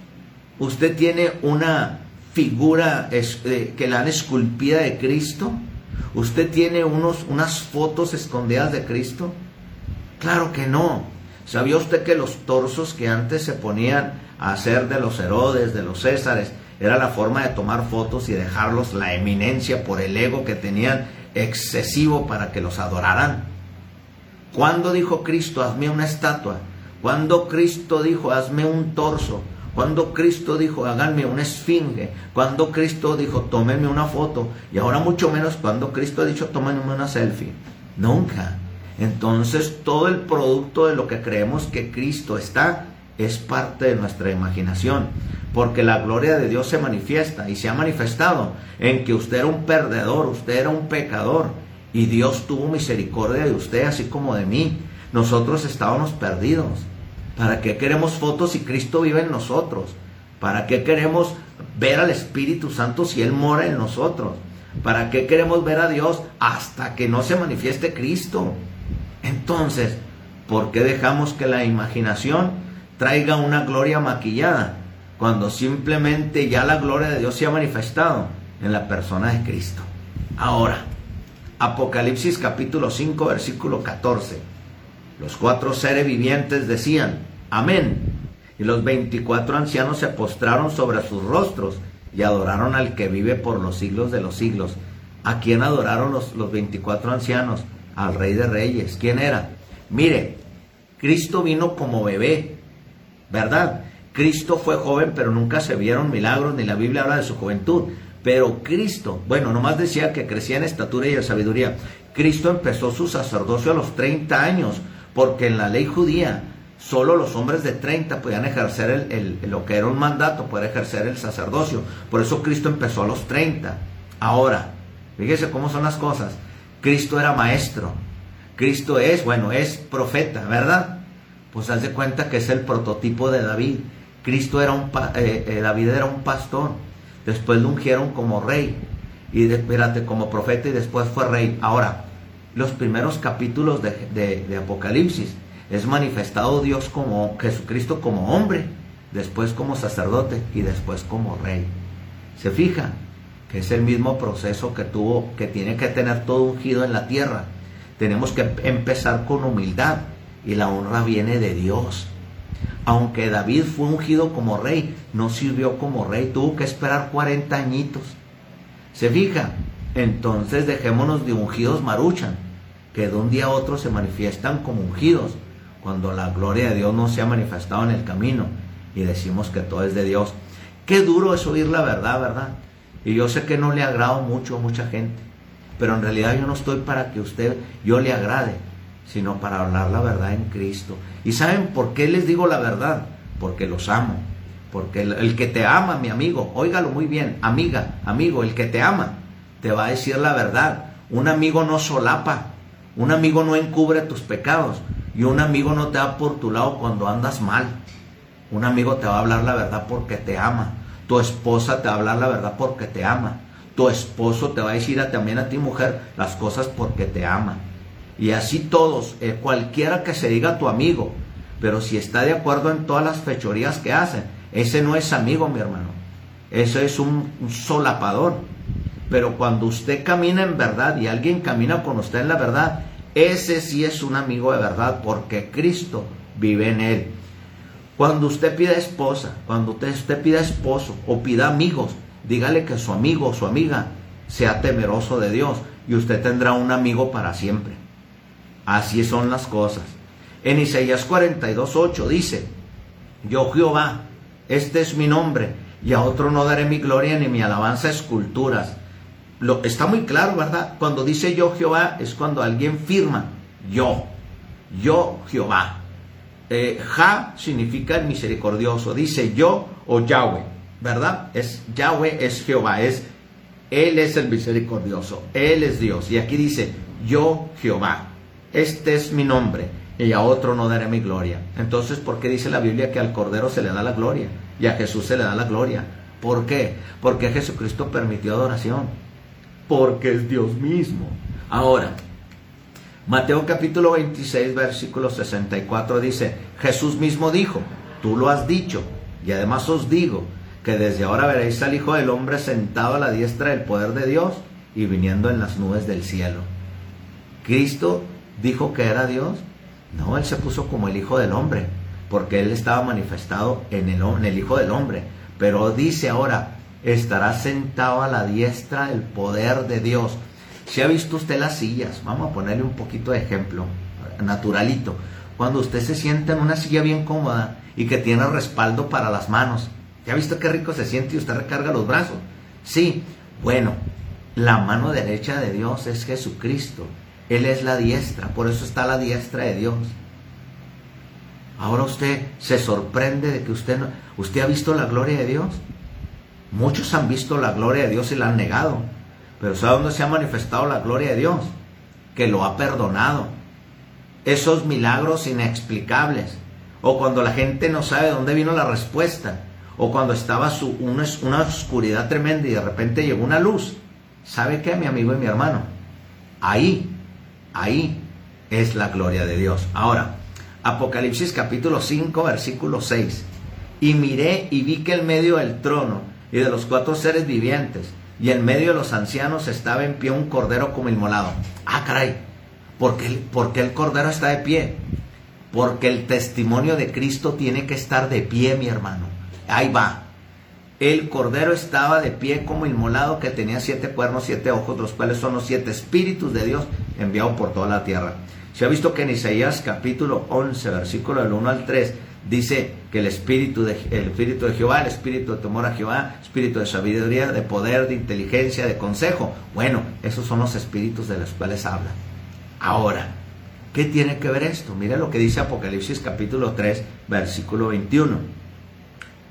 ¿Usted tiene una figura eh, que la han esculpida de Cristo? ¿Usted tiene unos, unas fotos escondidas de Cristo? Claro que no. ¿Sabía usted que los torsos que antes se ponían a hacer de los Herodes, de los Césares, era la forma de tomar fotos y dejarlos la eminencia por el ego que tenían excesivo para que los adoraran. ¿Cuándo dijo Cristo, hazme una estatua? ¿Cuándo Cristo dijo, hazme un torso? Cuando Cristo dijo, háganme una esfinge. Cuando Cristo dijo, tómenme una foto. Y ahora mucho menos cuando Cristo ha dicho, tómenme una selfie. Nunca. Entonces todo el producto de lo que creemos que Cristo está es parte de nuestra imaginación porque la gloria de Dios se manifiesta y se ha manifestado en que usted era un perdedor, usted era un pecador y Dios tuvo misericordia de usted así como de mí. Nosotros estábamos perdidos. ¿Para qué queremos fotos si Cristo vive en nosotros? ¿Para qué queremos ver al Espíritu Santo si Él mora en nosotros? ¿Para qué queremos ver a Dios hasta que no se manifieste Cristo? Entonces, ¿por qué dejamos que la imaginación traiga una gloria maquillada? cuando simplemente ya la gloria de Dios se ha manifestado en la persona de Cristo. Ahora, Apocalipsis capítulo 5, versículo 14. Los cuatro seres vivientes decían, amén. Y los veinticuatro ancianos se postraron sobre sus rostros y adoraron al que vive por los siglos de los siglos. ¿A quién adoraron los, los 24 ancianos? Al Rey de Reyes. ¿Quién era? Mire, Cristo vino como bebé, ¿verdad? Cristo fue joven, pero nunca se vieron milagros, ni la Biblia habla de su juventud. Pero Cristo, bueno, nomás decía que crecía en estatura y en sabiduría. Cristo empezó su sacerdocio a los 30 años, porque en la ley judía solo los hombres de 30 podían ejercer el, lo que era un mandato, poder ejercer el sacerdocio. Por eso Cristo empezó a los 30. Ahora, fíjese cómo son las cosas. Cristo era maestro. Cristo es, bueno, es profeta, ¿verdad? Pues haz de cuenta que es el prototipo de David. Cristo era un, eh, eh, David era un pastor, después lo ungieron como rey, y espérate, como profeta y después fue rey. Ahora, los primeros capítulos de, Apocalipsis es manifestado Dios como Jesucristo como hombre, después como sacerdote y después como rey. Se fija que es el mismo proceso que tuvo, que tiene que tener todo ungido en la tierra. Tenemos que empezar con humildad y la honra viene de Dios aunque David fue ungido como rey, no sirvió como rey, tuvo que esperar 40 añitos. Se fija, Entonces dejémonos de ungidos maruchan, que de un día a otro se manifiestan como ungidos, cuando la gloria de Dios no se ha manifestado en el camino y decimos que todo es de Dios. Qué duro es oír la verdad, ¿verdad? Y yo sé que no le agrado mucho a mucha gente, pero en realidad yo no estoy para que usted, yo le agrade, sino para hablar la verdad en Cristo. ¿Y saben por qué les digo la verdad? Porque los amo. Porque el, que te ama, mi amigo, óigalo muy bien, amiga, amigo, el que te ama, te va a decir la verdad. Un amigo no solapa, un amigo no encubre tus pecados y un amigo no te da por tu lado cuando andas mal. Un amigo te va a hablar la verdad porque te ama. Tu esposa te va a hablar la verdad porque te ama. Tu esposo te va a decir también a ti mujer las cosas porque te ama. Y así todos, eh, cualquiera que se diga tu amigo, pero si está de acuerdo en todas las fechorías que hacen, ese no es amigo, mi hermano. Eso es un, solapador. Pero cuando usted camina en verdad y alguien camina con usted en la verdad, ese sí es un amigo de verdad porque Cristo vive en él. Cuando usted pida esposa, cuando usted, usted pida esposo o pida amigos, dígale que su amigo o su amiga sea temeroso de Dios y usted tendrá un amigo para siempre. Así son las cosas. En Isaías 42.8 dice, yo Jehová, este es mi nombre, y a otro no daré mi gloria ni mi alabanza a esculturas. Lo, está muy claro, ¿verdad? Cuando dice yo Jehová es cuando alguien firma yo, yo Jehová. Eh, ja significa el misericordioso, dice yo o Yahweh, ¿verdad? Es Yahweh es Jehová, es Él es el misericordioso, Él es Dios. Y aquí dice yo Jehová este es mi nombre, y a otro no daré mi gloria. Entonces, ¿por qué dice la Biblia que al Cordero se le da la gloria y a Jesús se le da la gloria? ¿Por qué? Porque Jesucristo permitió adoración, porque es Dios mismo. Ahora, Mateo capítulo 26, versículo 64 dice, Jesús mismo dijo, tú lo has dicho, y además os digo, que desde ahora veréis al Hijo del Hombre sentado a la diestra del poder de Dios y viniendo en las nubes del cielo. Cristo dijo que era Dios? No, él se puso como el Hijo del Hombre, porque él estaba manifestado en el, el Hijo del Hombre. Pero dice ahora, estará sentado a la diestra del poder de Dios. Si ha visto usted las sillas, vamos a ponerle un poquito de ejemplo, naturalito. Cuando usted se sienta en una silla bien cómoda y que tiene respaldo para las manos, ¿ya ha visto qué rico se siente y usted recarga los brazos? Sí, bueno, la mano derecha de Dios es Jesucristo. Él es la diestra, por eso está la diestra de Dios. Ahora usted se sorprende de que usted, no, usted ha visto la gloria de Dios. Muchos han visto la gloria de Dios y la han negado. Pero ¿sabe dónde se ha manifestado la gloria de Dios? Que lo ha perdonado. Esos milagros inexplicables. O cuando la gente no sabe dónde vino la respuesta. O cuando estaba su, una, una oscuridad tremenda y de repente llegó una luz. ¿Sabe qué, mi amigo y mi hermano? Ahí Ahí es la gloria de Dios. Ahora, Apocalipsis capítulo 5, versículo 6. Y miré y vi que en medio del trono y de los cuatro seres vivientes y en medio de los ancianos estaba en pie un cordero como inmolado. Ah, caray, ¿por qué, ¿por qué el cordero está de pie? Porque el testimonio de Cristo tiene que estar de pie, mi hermano. Ahí va. El cordero estaba de pie como inmolado que tenía siete cuernos, siete ojos, los cuales son los siete espíritus de Dios enviados por toda la tierra. Se ha visto que en Isaías capítulo 11, versículo del 1 al 3, dice que el espíritu, de, el espíritu de Jehová, el espíritu de temor a Jehová, espíritu de sabiduría, de poder, de inteligencia, de consejo. Bueno, esos son los espíritus de los cuales habla. Ahora, ¿qué tiene que ver esto? Mira lo que dice Apocalipsis capítulo 3, versículo 21.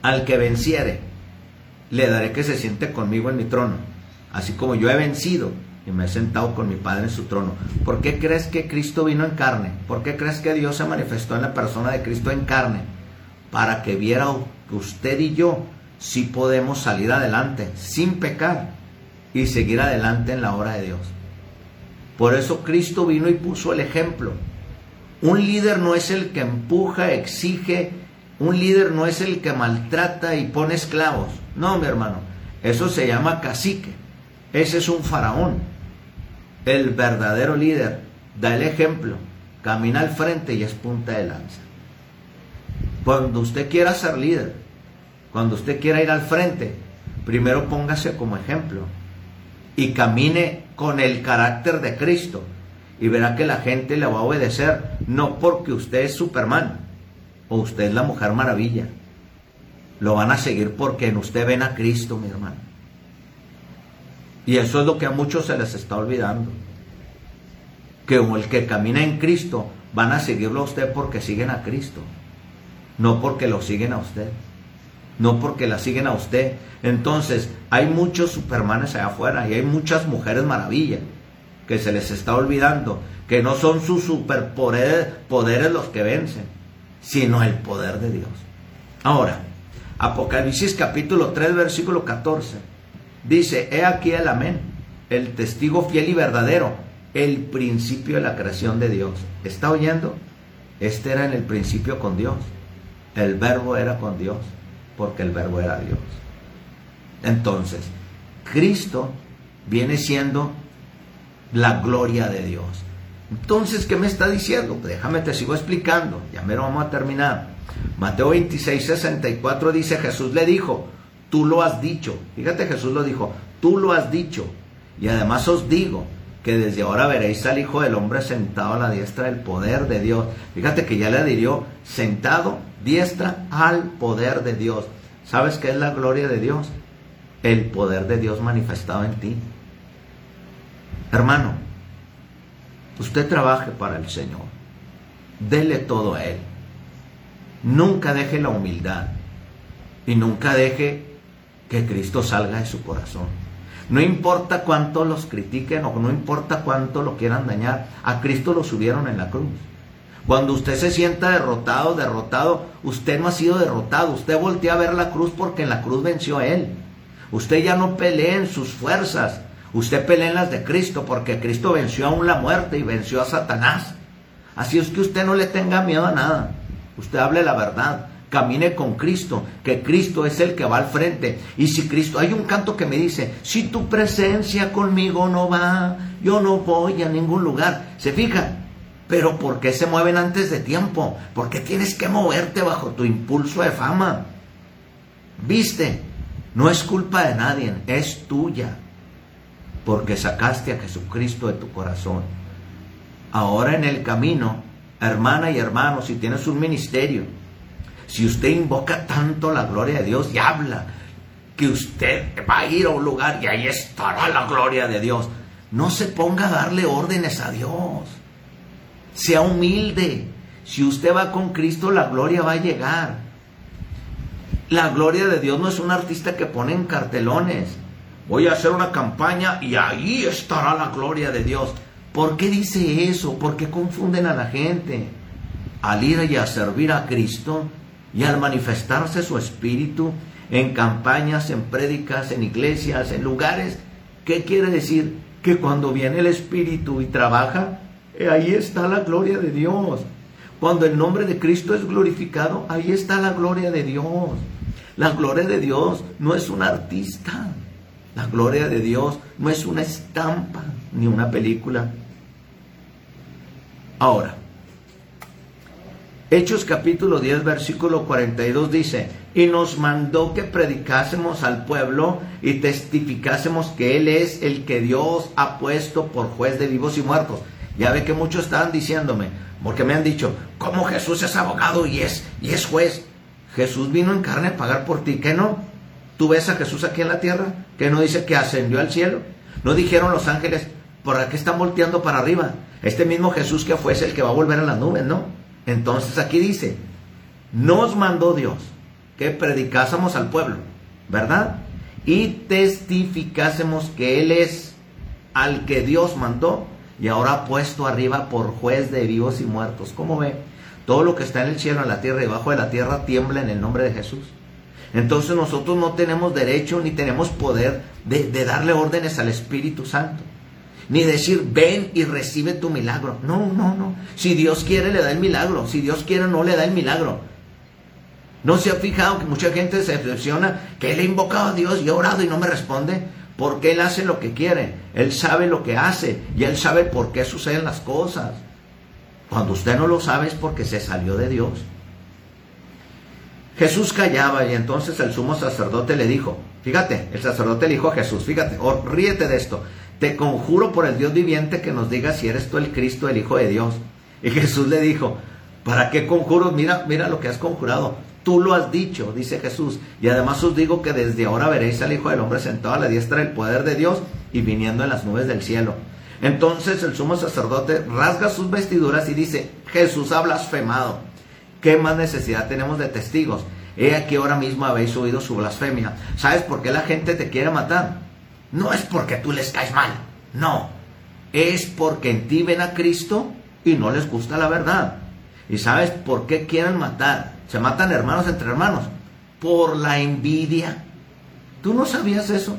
Al que venciere, le daré que se siente conmigo en mi trono, así como yo he vencido y me he sentado con mi Padre en su trono. ¿Por qué crees que Cristo vino en carne? ¿Por qué crees que Dios se manifestó en la persona de Cristo en carne? Para que viera usted y yo sí podemos salir adelante sin pecar y seguir adelante en la obra de Dios. Por eso Cristo vino y puso el ejemplo. Un líder no es el que empuja, exige, un líder no es el que maltrata y pone esclavos. No, mi hermano, eso se llama cacique. Ese es un faraón. El verdadero líder da el ejemplo, camina al frente y es punta de lanza. Cuando usted quiera ser líder, cuando usted quiera ir al frente, primero póngase como ejemplo. y camine con el carácter de Cristo y verá que la gente le va a obedecer, no porque usted es Superman o usted es la Mujer Maravilla. Lo van a seguir porque en usted ven a Cristo, mi hermano. Y eso es lo que a muchos se les está olvidando. Que como el que camina en Cristo van a seguirlo a usted porque siguen a Cristo, no porque lo siguen a usted, no porque la siguen a usted. Entonces, hay muchos supermanes allá afuera y hay muchas mujeres maravillas que se les está olvidando, que no son sus superpoderes poderes los que vencen, sino el poder de Dios. Ahora, Apocalipsis capítulo 3, versículo 14, dice, he aquí el amén, el testigo fiel y verdadero, el principio de la creación de Dios. ¿Está oyendo? Este era en el principio con Dios. El verbo era con Dios, porque el verbo era Dios. Entonces, Cristo viene siendo la gloria de Dios. Entonces, ¿qué me está diciendo? Déjame te sigo explicando, ya me lo vamos a terminar. Mateo 26, 64 dice, Jesús le dijo, tú lo has dicho. Fíjate, Jesús lo dijo, tú lo has dicho. Y además os digo que desde ahora veréis al Hijo del Hombre sentado a la diestra del poder de Dios. Fíjate que ya le adhirió sentado, diestra al poder de Dios. ¿Sabes qué es la gloria de Dios? El poder de Dios manifestado en ti. Hermano, usted trabaje para el Señor. Dele todo a Él. Nunca deje la humildad y nunca deje que Cristo salga de su corazón. No importa cuánto los critiquen o no importa cuánto lo quieran dañar, a Cristo lo subieron en la cruz. Cuando usted se sienta derrotado, derrotado, usted no ha sido derrotado. Usted voltea a ver la cruz porque en la cruz venció a Él. Usted ya no pelea en sus fuerzas, Usted pelea en las de Cristo porque Cristo venció aún la muerte y venció a Satanás. Así es que usted no le tenga miedo a nada. Usted hable la verdad. Camine con Cristo, que Cristo es el que va al frente. Y si Cristo, hay un canto que me dice, si tu presencia conmigo no va, yo no voy a ningún lugar. ¿Se fija? Pero ¿por qué se mueven antes de tiempo? Porque tienes que moverte bajo tu impulso de fama. ¿Viste? No es culpa de nadie, es tuya porque sacaste a Jesucristo de tu corazón. Ahora en el camino, hermana y hermano, si tienes un ministerio, si usted invoca tanto la gloria de Dios y habla que usted va a ir a un lugar y ahí estará la gloria de Dios, no se ponga a darle órdenes a Dios. Sea humilde. Si usted va con Cristo, la gloria va a llegar. La gloria de Dios no es un artista que pone en cartelones voy a hacer una campaña y ahí estará la gloria de Dios. ¿Por qué dice eso? ¿Por qué confunden a la gente? Al ir y a servir a Cristo y al manifestarse su espíritu en campañas, en prédicas, en iglesias, en lugares, ¿qué quiere decir? Que cuando viene el espíritu y trabaja, eh, ahí está la gloria de Dios. Cuando el nombre de Cristo es glorificado, ahí está la gloria de Dios. La gloria de Dios no es un artista. La gloria de Dios no es una estampa ni una película. Ahora, Hechos capítulo 10, versículo 42 dice, y nos mandó que predicásemos al pueblo y testificásemos que Él es el que Dios ha puesto por juez de vivos y muertos. Ya ve que muchos estaban diciéndome, porque me han dicho, ¿cómo Jesús es abogado y es, y es juez? Jesús vino en carne a pagar por ti, ¿qué no? ¿Tú ves a Jesús aquí en la tierra? Que no dice que ascendió al cielo. No dijeron los ángeles, ¿por qué están volteando para arriba? Este mismo Jesús que fue es el que va a volver a las nubes, ¿no? Entonces aquí dice, nos mandó Dios que predicásemos al pueblo, ¿verdad? Y testificásemos que Él es al que Dios mandó y ahora puesto arriba por juez de vivos y muertos. ¿Cómo ve? Todo lo que está en el cielo, en la tierra y debajo de la tierra tiembla en el nombre de Jesús. Entonces nosotros no tenemos derecho ni tenemos poder de, darle órdenes al Espíritu Santo. Ni decir, ven y recibe tu milagro. No, no, no. Si Dios quiere, le da el milagro. Si Dios quiere, no le da el milagro. ¿No se ha fijado que mucha gente se decepciona que él ha invocado a Dios y ha orado y no me responde? Porque él hace lo que quiere. Él sabe lo que hace y él sabe por qué suceden las cosas. Cuando usted no lo sabe es porque se salió de Dios. Jesús callaba y entonces el sumo sacerdote le dijo, Fíjate, el sacerdote le dijo a Jesús, fíjate, ríete de esto. Te conjuro por el Dios viviente que nos diga si eres tú el Cristo, el Hijo de Dios. Y Jesús le dijo, ¿para qué conjuros? Mira, mira lo que has conjurado. Tú lo has dicho, dice Jesús. Y además os digo que desde ahora veréis al Hijo del Hombre sentado a la diestra del poder de Dios y viniendo en las nubes del cielo. Entonces el sumo sacerdote rasga sus vestiduras y dice, Jesús ha blasfemado. ¿Qué más necesidad tenemos de testigos? He aquí ahora mismo habéis oído su blasfemia. ¿Sabes por qué la gente te quiere matar? No es porque tú les caes mal, no. Es porque en ti ven a Cristo y no les gusta la verdad. ¿Y sabes por qué quieren matar? Se matan hermanos entre hermanos. Por la envidia. ¿Tú no sabías eso?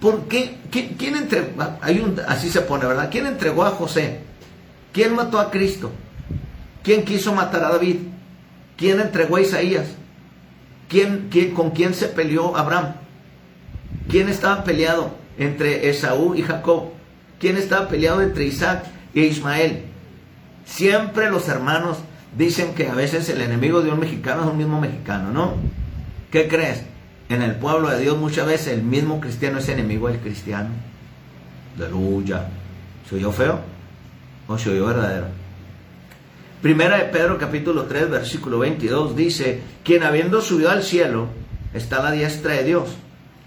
¿Por qué? ¿Quién, entregó? Hay un, así se pone, ¿verdad? ¿Quién entregó a José? ¿Quién mató a Cristo? ¿Quién quiso matar a David? ¿Quién entregó a Isaías? ¿Quién, quién, con quién se peleó Abraham? ¿Quién estaba peleado entre Esaú y Jacob? ¿Quién estaba peleado entre Isaac e Ismael? Siempre los hermanos dicen que a veces el enemigo de un mexicano es un mismo mexicano, ¿no? ¿Qué crees? En el pueblo de Dios muchas veces el mismo cristiano es enemigo del cristiano. Aleluya. ¿Se oyó feo? ¿O se oyó verdadero? Primera de Pedro capítulo 3 versículo 22 dice, quien habiendo subido al cielo está a la diestra de Dios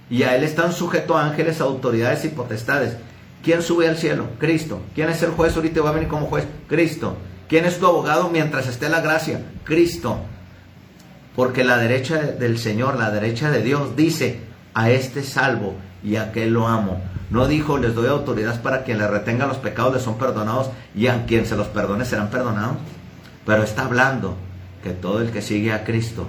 y a él están sujetos ángeles, autoridades y potestades. ¿Quién sube al cielo? Cristo. ¿Quién es el juez ahorita va a venir como juez? Cristo. ¿Quién es tu abogado mientras esté la gracia? Cristo. Porque la derecha del Señor, la derecha de Dios, dice, a este salvo y a aquel lo amo. No dijo, les doy autoridad para quien le retenga los pecados les son perdonados y a quien se los perdone serán perdonados. Pero está hablando que todo el que sigue a Cristo,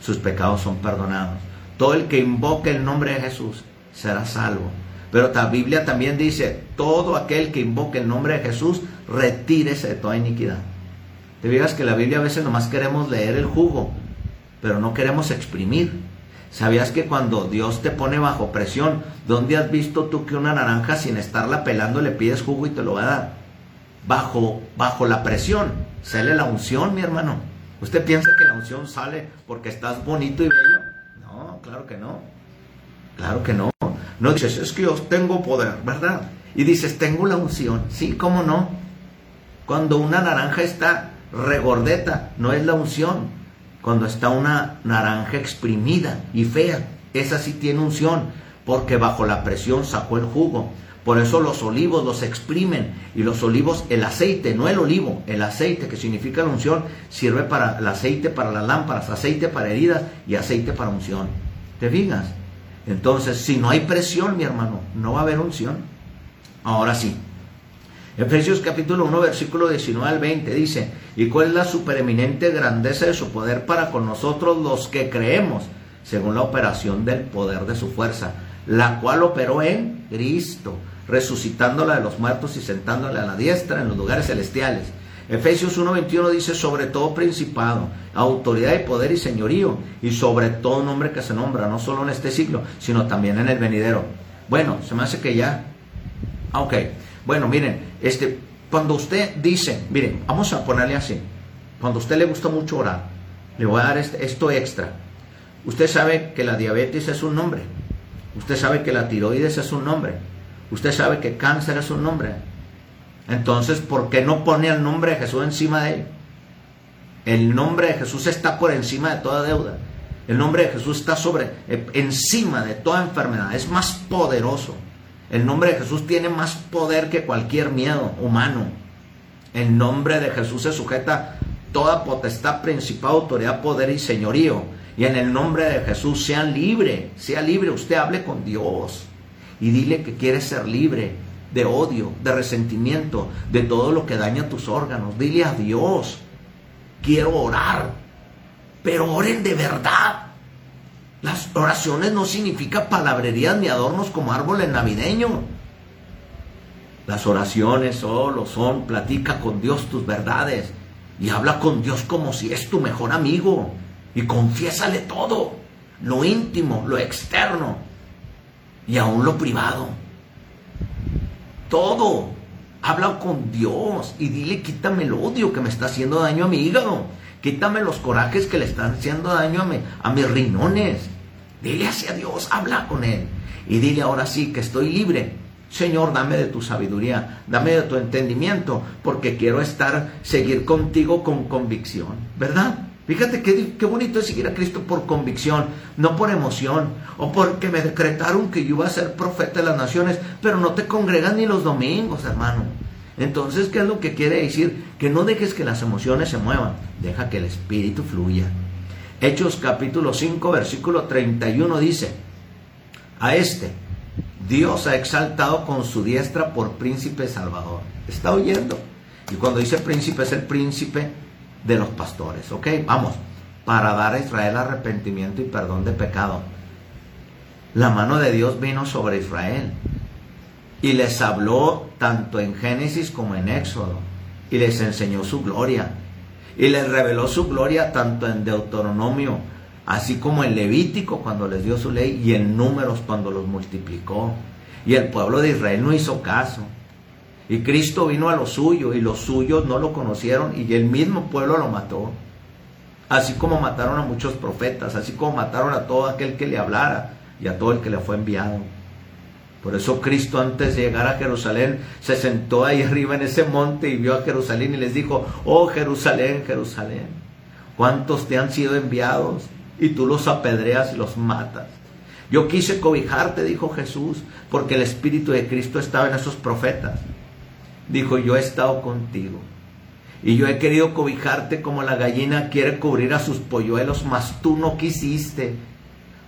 sus pecados son perdonados. Todo el que invoque el nombre de Jesús será salvo. Pero la Biblia también dice, todo aquel que invoque el nombre de Jesús, retírese de toda iniquidad. Te digas que la Biblia a veces nomás queremos leer el jugo, pero no queremos exprimir. ¿Sabías que cuando Dios te pone bajo presión, ¿dónde has visto tú que una naranja sin estarla pelando le pides jugo y te lo va a dar? Bajo, bajo la presión sale la unción, mi hermano. ¿Usted piensa que la unción sale porque estás bonito y bello? No, claro que no. Claro que no. No dices, es que yo tengo poder, ¿verdad? Y dices, tengo la unción. Sí, ¿cómo no? Cuando una naranja está regordeta, no es la unción cuando está una naranja exprimida y fea. Esa sí tiene unción, porque bajo la presión sacó el jugo. Por eso los olivos los exprimen y los olivos, el aceite, no el olivo, el aceite que significa la unción, sirve para el aceite para las lámparas, aceite para heridas y aceite para unción. ¿Te fijas? Entonces, si no hay presión, mi hermano, no va a haber unción. Ahora sí, Efesios capítulo 1, versículo 19 al 20 dice, ¿y cuál es la supereminente grandeza de su poder para con nosotros los que creemos, según la operación del poder de su fuerza, la cual operó en Cristo, resucitándola de los muertos y sentándola a la diestra en los lugares celestiales? Efesios 1:21 dice sobre todo principado, autoridad y poder y señorío, y sobre todo nombre que se nombra, no solo en este siglo, sino también en el venidero. Bueno, se me hace que ya... Ah, ok. Bueno, miren, este, cuando usted dice, miren, vamos a ponerle así, cuando a usted le gusta mucho orar, le voy a dar este, esto extra. Usted sabe que la diabetes es un nombre. Usted sabe que la tiroides es un nombre. Usted sabe que cáncer es un nombre. Entonces, ¿por qué no pone el nombre de Jesús encima de él? El nombre de Jesús está por encima de toda deuda. El nombre de Jesús está sobre, eh, encima de toda enfermedad. Es más poderoso. El nombre de Jesús tiene más poder que cualquier miedo humano. El nombre de Jesús se sujeta toda potestad, principal, autoridad, poder y señorío. Y en el nombre de Jesús sean libre, sea libre. Usted hable con Dios y dile que quiere ser libre de odio, de resentimiento, de todo lo que daña tus órganos. Dile a Dios, quiero orar, pero oren de verdad. Las oraciones no significan palabrerías ni adornos como árboles navideños. Las oraciones solo son, platica con Dios tus verdades y habla con Dios como si es tu mejor amigo y confiésale todo, lo íntimo, lo externo y aún lo privado. Todo. Habla con Dios y dile quítame el odio que me está haciendo daño a mi hígado Quítame los corajes que le están haciendo daño a, a mis riñones. Dile hacia Dios, habla con Él. Y dile ahora sí que estoy libre. Señor, dame de tu sabiduría, dame de tu entendimiento, porque quiero estar, seguir contigo con convicción, ¿verdad? Fíjate qué, qué, bonito es seguir a Cristo por convicción, no por emoción, o porque me decretaron que yo iba a ser profeta de las naciones, pero no te congregan ni los domingos, hermano. Entonces, ¿qué es lo que quiere decir? Que no dejes que las emociones se muevan, deja que el Espíritu fluya. Hechos capítulo 5, versículo 31 dice, a este Dios ha exaltado con su diestra por príncipe salvador. ¿Está oyendo? Y cuando dice príncipe es el príncipe de los pastores. ¿Ok? Vamos, para dar a Israel arrepentimiento y perdón de pecado. La mano de Dios vino sobre Israel y les habló tanto en Génesis como en Éxodo y les enseñó su gloria y les reveló su gloria tanto en Deuteronomio así como en Levítico cuando les dio su ley y en Números cuando los multiplicó y el pueblo de Israel no hizo caso y Cristo vino a lo suyo y los suyos no lo conocieron y el mismo pueblo lo mató así como mataron a muchos profetas así como mataron a todo aquel que le hablara y a todo el que le fue enviado por eso Cristo antes de llegar a Jerusalén se sentó ahí arriba en ese monte y vio a Jerusalén y les dijo, oh Jerusalén, Jerusalén, ¿cuántos te han sido enviados? Y tú los apedreas y los matas. Yo quise cobijarte, dijo Jesús, porque el Espíritu de Cristo estaba en esos profetas. Dijo, yo he estado contigo. Y yo he querido cobijarte como la gallina quiere cubrir a sus polluelos, mas tú no quisiste.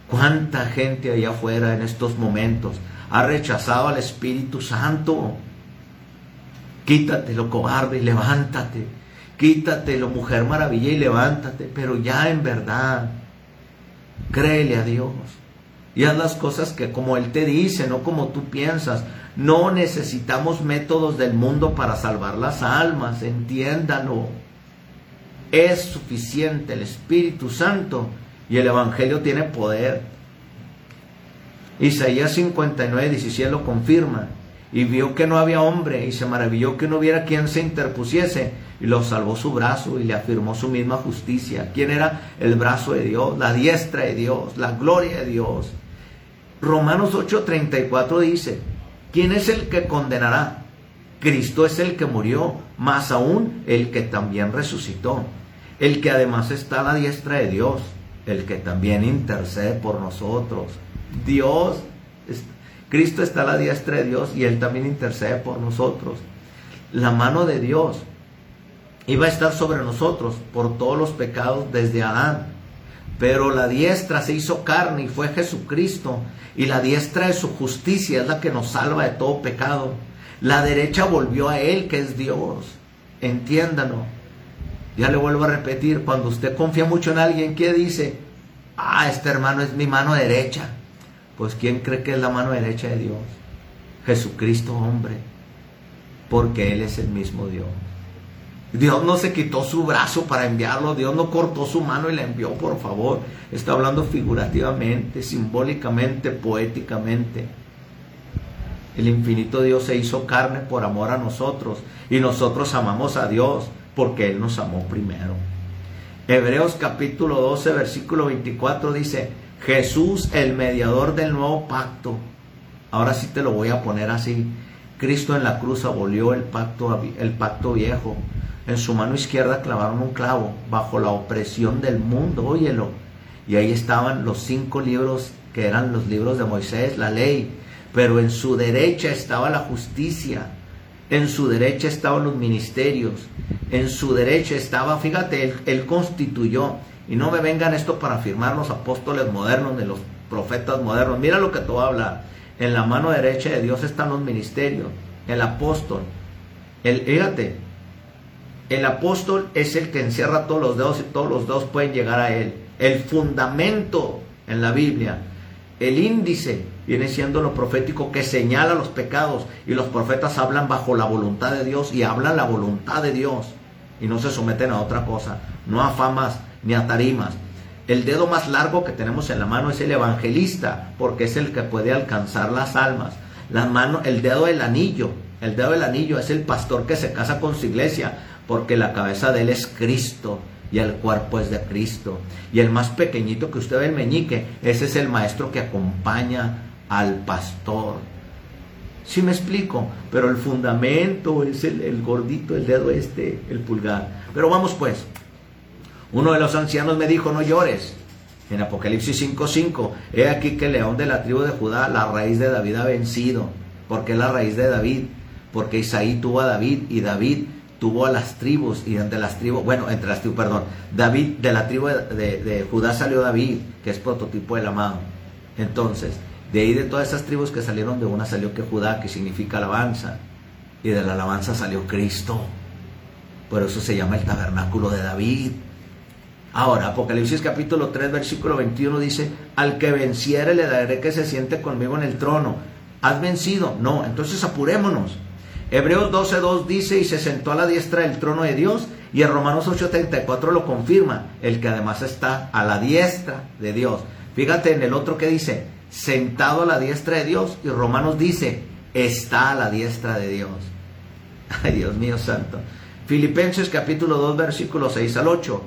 ¿Cuánta gente allá afuera en estos momentos ha rechazado al Espíritu Santo. Quítate lo cobarde y levántate. Quítate lo mujer maravilla y levántate. Pero ya en verdad, créele a Dios. Y haz las cosas que como Él te dice, no como tú piensas. No necesitamos métodos del mundo para salvar las almas, entiéndalo. Es suficiente el Espíritu Santo y el Evangelio tiene poder. Isaías 59, 17 lo confirma. Y vio que no había hombre y se maravilló que no hubiera quien se interpusiese y lo salvó su brazo y le afirmó su misma justicia. ¿Quién era el brazo de Dios? La diestra de Dios, la gloria de Dios. Romanos 8:34 dice, ¿quién es el que condenará? Cristo es el que murió, más aún el que también resucitó, el que además está a la diestra de Dios, el que también intercede por nosotros. Dios, Cristo está a la diestra de Dios y Él también intercede por nosotros. La mano de Dios iba a estar sobre nosotros por todos los pecados desde Adán. Pero la diestra se hizo carne y fue Jesucristo. Y la diestra de su justicia es la que nos salva de todo pecado. La derecha volvió a Él, que es Dios. Entiéndanlo. Ya le vuelvo a repetir, cuando usted confía mucho en alguien, ¿qué dice? Ah, este hermano es mi mano derecha. Pues ¿quién cree que es la mano derecha de Dios? Jesucristo hombre, porque Él es el mismo Dios. Dios no se quitó su brazo para enviarlo, Dios no cortó su mano y la envió, por favor. Está hablando figurativamente, simbólicamente, poéticamente. El infinito Dios se hizo carne por amor a nosotros y nosotros amamos a Dios porque Él nos amó primero. Hebreos capítulo 12, versículo 24 dice, Jesús, el mediador del nuevo pacto. Ahora sí te lo voy a poner así. Cristo en la cruz abolió el pacto, el pacto viejo. En su mano izquierda clavaron un clavo bajo la opresión del mundo, óyelo. Y ahí estaban los cinco libros que eran los libros de Moisés, la ley. Pero en su derecha estaba la justicia. En su derecha estaban los ministerios. En su derecha estaba, fíjate, él, constituyó y no me vengan esto para afirmar los apóstoles modernos ni los profetas modernos. Mira lo que te voy a hablar. En la mano derecha de Dios están los ministerios. El apóstol. El, fíjate, el apóstol es el que encierra todos los dedos y todos los dedos pueden llegar a él. El fundamento en la Biblia, el índice viene siendo lo profético que señala los pecados y los profetas hablan bajo la voluntad de Dios y hablan la voluntad de Dios y no se someten a otra cosa, no a famas ni a tarimas. El dedo más largo que tenemos en la mano es el evangelista, porque es el que puede alcanzar las almas. La mano, el dedo del anillo, el dedo del anillo es el pastor que se casa con su iglesia, porque la cabeza de él es Cristo. y el cuerpo es de Cristo. Y el más pequeñito que usted ve, el meñique, ese es el maestro que acompaña al pastor. Si me explico, pero el fundamento es el, el, gordito, el dedo este, el pulgar. Pero vamos pues, uno de los ancianos me dijo, no llores. En Apocalipsis 5:5, he aquí que el león de la tribu de Judá, la raíz de David ha vencido. porque es la raíz de David? Porque Isaí tuvo a David y David tuvo a las tribus y entre las tribus, bueno, entre las tribus, perdón, David, de la tribu de, de Judá salió David, que es prototipo del amado. Entonces, de ahí de todas esas tribus que salieron, de una salió que Judá, que significa alabanza, y de la alabanza salió Cristo. Por eso se llama el tabernáculo de David. Ahora, Apocalipsis capítulo 3, versículo 21 dice, al que venciere le daré que se siente conmigo en el trono. ¿Has vencido? No, entonces apurémonos. Hebreos 12.2 dice, y se sentó a la diestra del trono de Dios, y en Romanos 8.34 lo confirma, el que además está a la diestra de Dios. Fíjate en el otro que dice, sentado a la diestra de Dios, y Romanos dice, está a la diestra de Dios. <laughs> Ay, Dios mío santo. Filipenses capítulo 2, versículo 6 al 8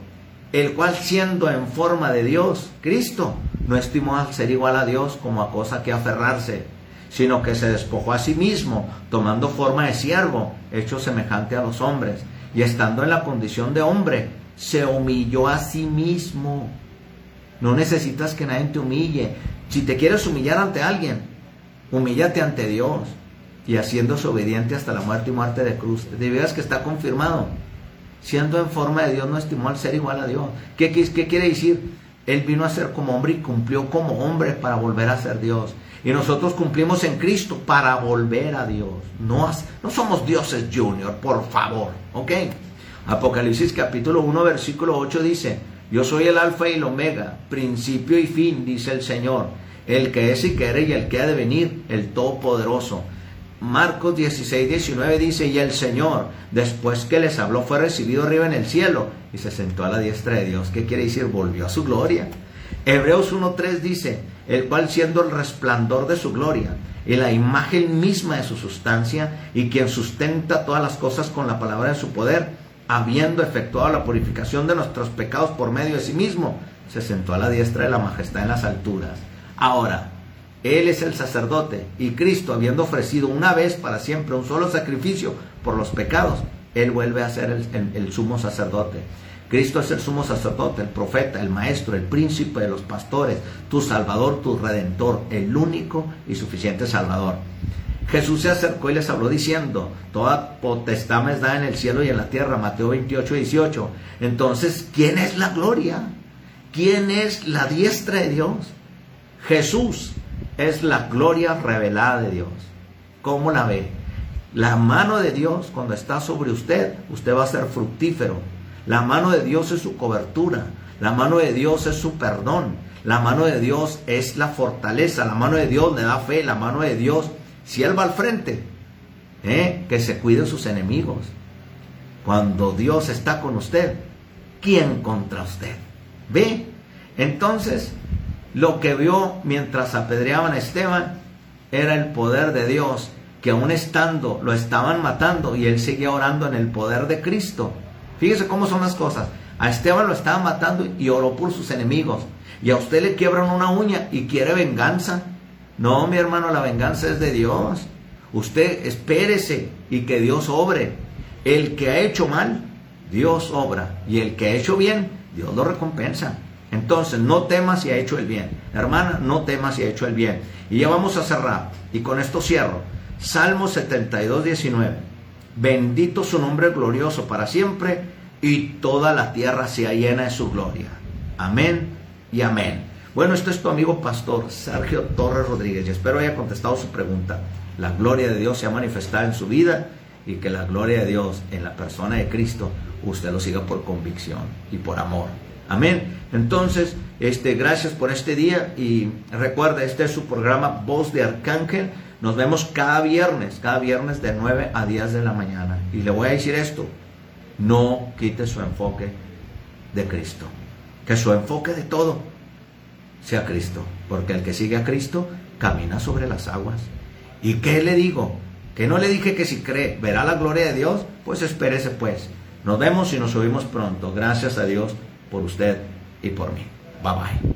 el cual siendo en forma de Dios, Cristo, no estimó al ser igual a Dios como a cosa que aferrarse, sino que se despojó a sí mismo, tomando forma de siervo, hecho semejante a los hombres, y estando en la condición de hombre, se humilló a sí mismo. No necesitas que nadie te humille. Si te quieres humillar ante alguien, humíllate ante Dios y haciéndose obediente hasta la muerte y muerte de cruz. De veras que está confirmado siendo en forma de Dios, no estimó al ser igual a Dios. ¿Qué, qué, quiere decir? Él vino a ser como hombre y cumplió como hombre para volver a ser Dios. Y nosotros cumplimos en Cristo para volver a Dios. No, no somos dioses junior, por favor. ¿Ok? Apocalipsis capítulo 1, versículo 8 dice, yo soy el alfa y el omega, principio y fin, dice el Señor, el que es y que y el que ha de venir, el Todopoderoso Marcos 16, 19 dice, y el Señor, después que les habló, fue recibido arriba en el cielo y se sentó a la diestra de Dios. ¿Qué quiere decir? Volvió a su gloria. Hebreos 1.3 dice, el cual siendo el resplandor de su gloria y la imagen misma de su sustancia y quien sustenta todas las cosas con la palabra de su poder, habiendo efectuado la purificación de nuestros pecados por medio de sí mismo, se sentó a la diestra de la majestad en las alturas. Ahora, él es el sacerdote y Cristo, habiendo ofrecido una vez para siempre un solo sacrificio por los pecados, Él vuelve a ser el, sumo sacerdote. Cristo es el sumo sacerdote, el profeta, el maestro, el príncipe de los pastores, tu salvador, tu redentor, el único y suficiente salvador. Jesús se acercó y les habló diciendo, toda potestad me da en el cielo y en la tierra, Mateo 28, 18. Entonces, ¿quién es la gloria? ¿Quién es la diestra de Dios? Jesús es la gloria revelada de Dios. ¿Cómo la ve? La mano de Dios, cuando está sobre usted, usted va a ser fructífero. La mano de Dios es su cobertura. La mano de Dios es su perdón. La mano de Dios es la fortaleza. La mano de Dios le da fe. La mano de Dios, si Él va al frente, ¿eh? que se cuiden sus enemigos. Cuando Dios está con usted, ¿quién contra usted? ¿Ve? Entonces, lo que vio mientras apedreaban a Esteban era el poder de Dios, que aún estando lo estaban matando y él seguía orando en el poder de Cristo. Fíjese cómo son las cosas. A Esteban lo estaban matando y oró por sus enemigos. Y a usted le quiebran una uña y quiere venganza. No, mi hermano, la venganza es de Dios. Usted espérese y que Dios obre. El que ha hecho mal, Dios obra. Y el que ha hecho bien, Dios lo recompensa. Entonces, no temas si ha hecho el bien. Hermana, no temas si ha hecho el bien. Y ya vamos a cerrar. Y con esto cierro. Salmo 72, 19. Bendito su nombre glorioso para siempre y toda la tierra sea llena de su gloria. Amén y amén. Bueno, esto es tu amigo pastor Sergio Torres Rodríguez y espero haya contestado su pregunta. La gloria de Dios se ha manifestado en su vida y que la gloria de Dios en la persona de Cristo usted lo siga por convicción y por amor. Amén. Entonces, este, gracias por este día y recuerda, este es su programa Voz de Arcángel. Nos vemos cada viernes, cada viernes de 9 a 10 de la mañana. Y le voy a decir esto, no quite su enfoque de Cristo. Que su enfoque de todo sea Cristo. Porque el que sigue a Cristo camina sobre las aguas. ¿Y qué le digo? Que no le dije que si cree verá la gloria de Dios, pues espérese pues. Nos vemos y nos oímos pronto. Gracias a Dios por usted y por mí. Bye bye.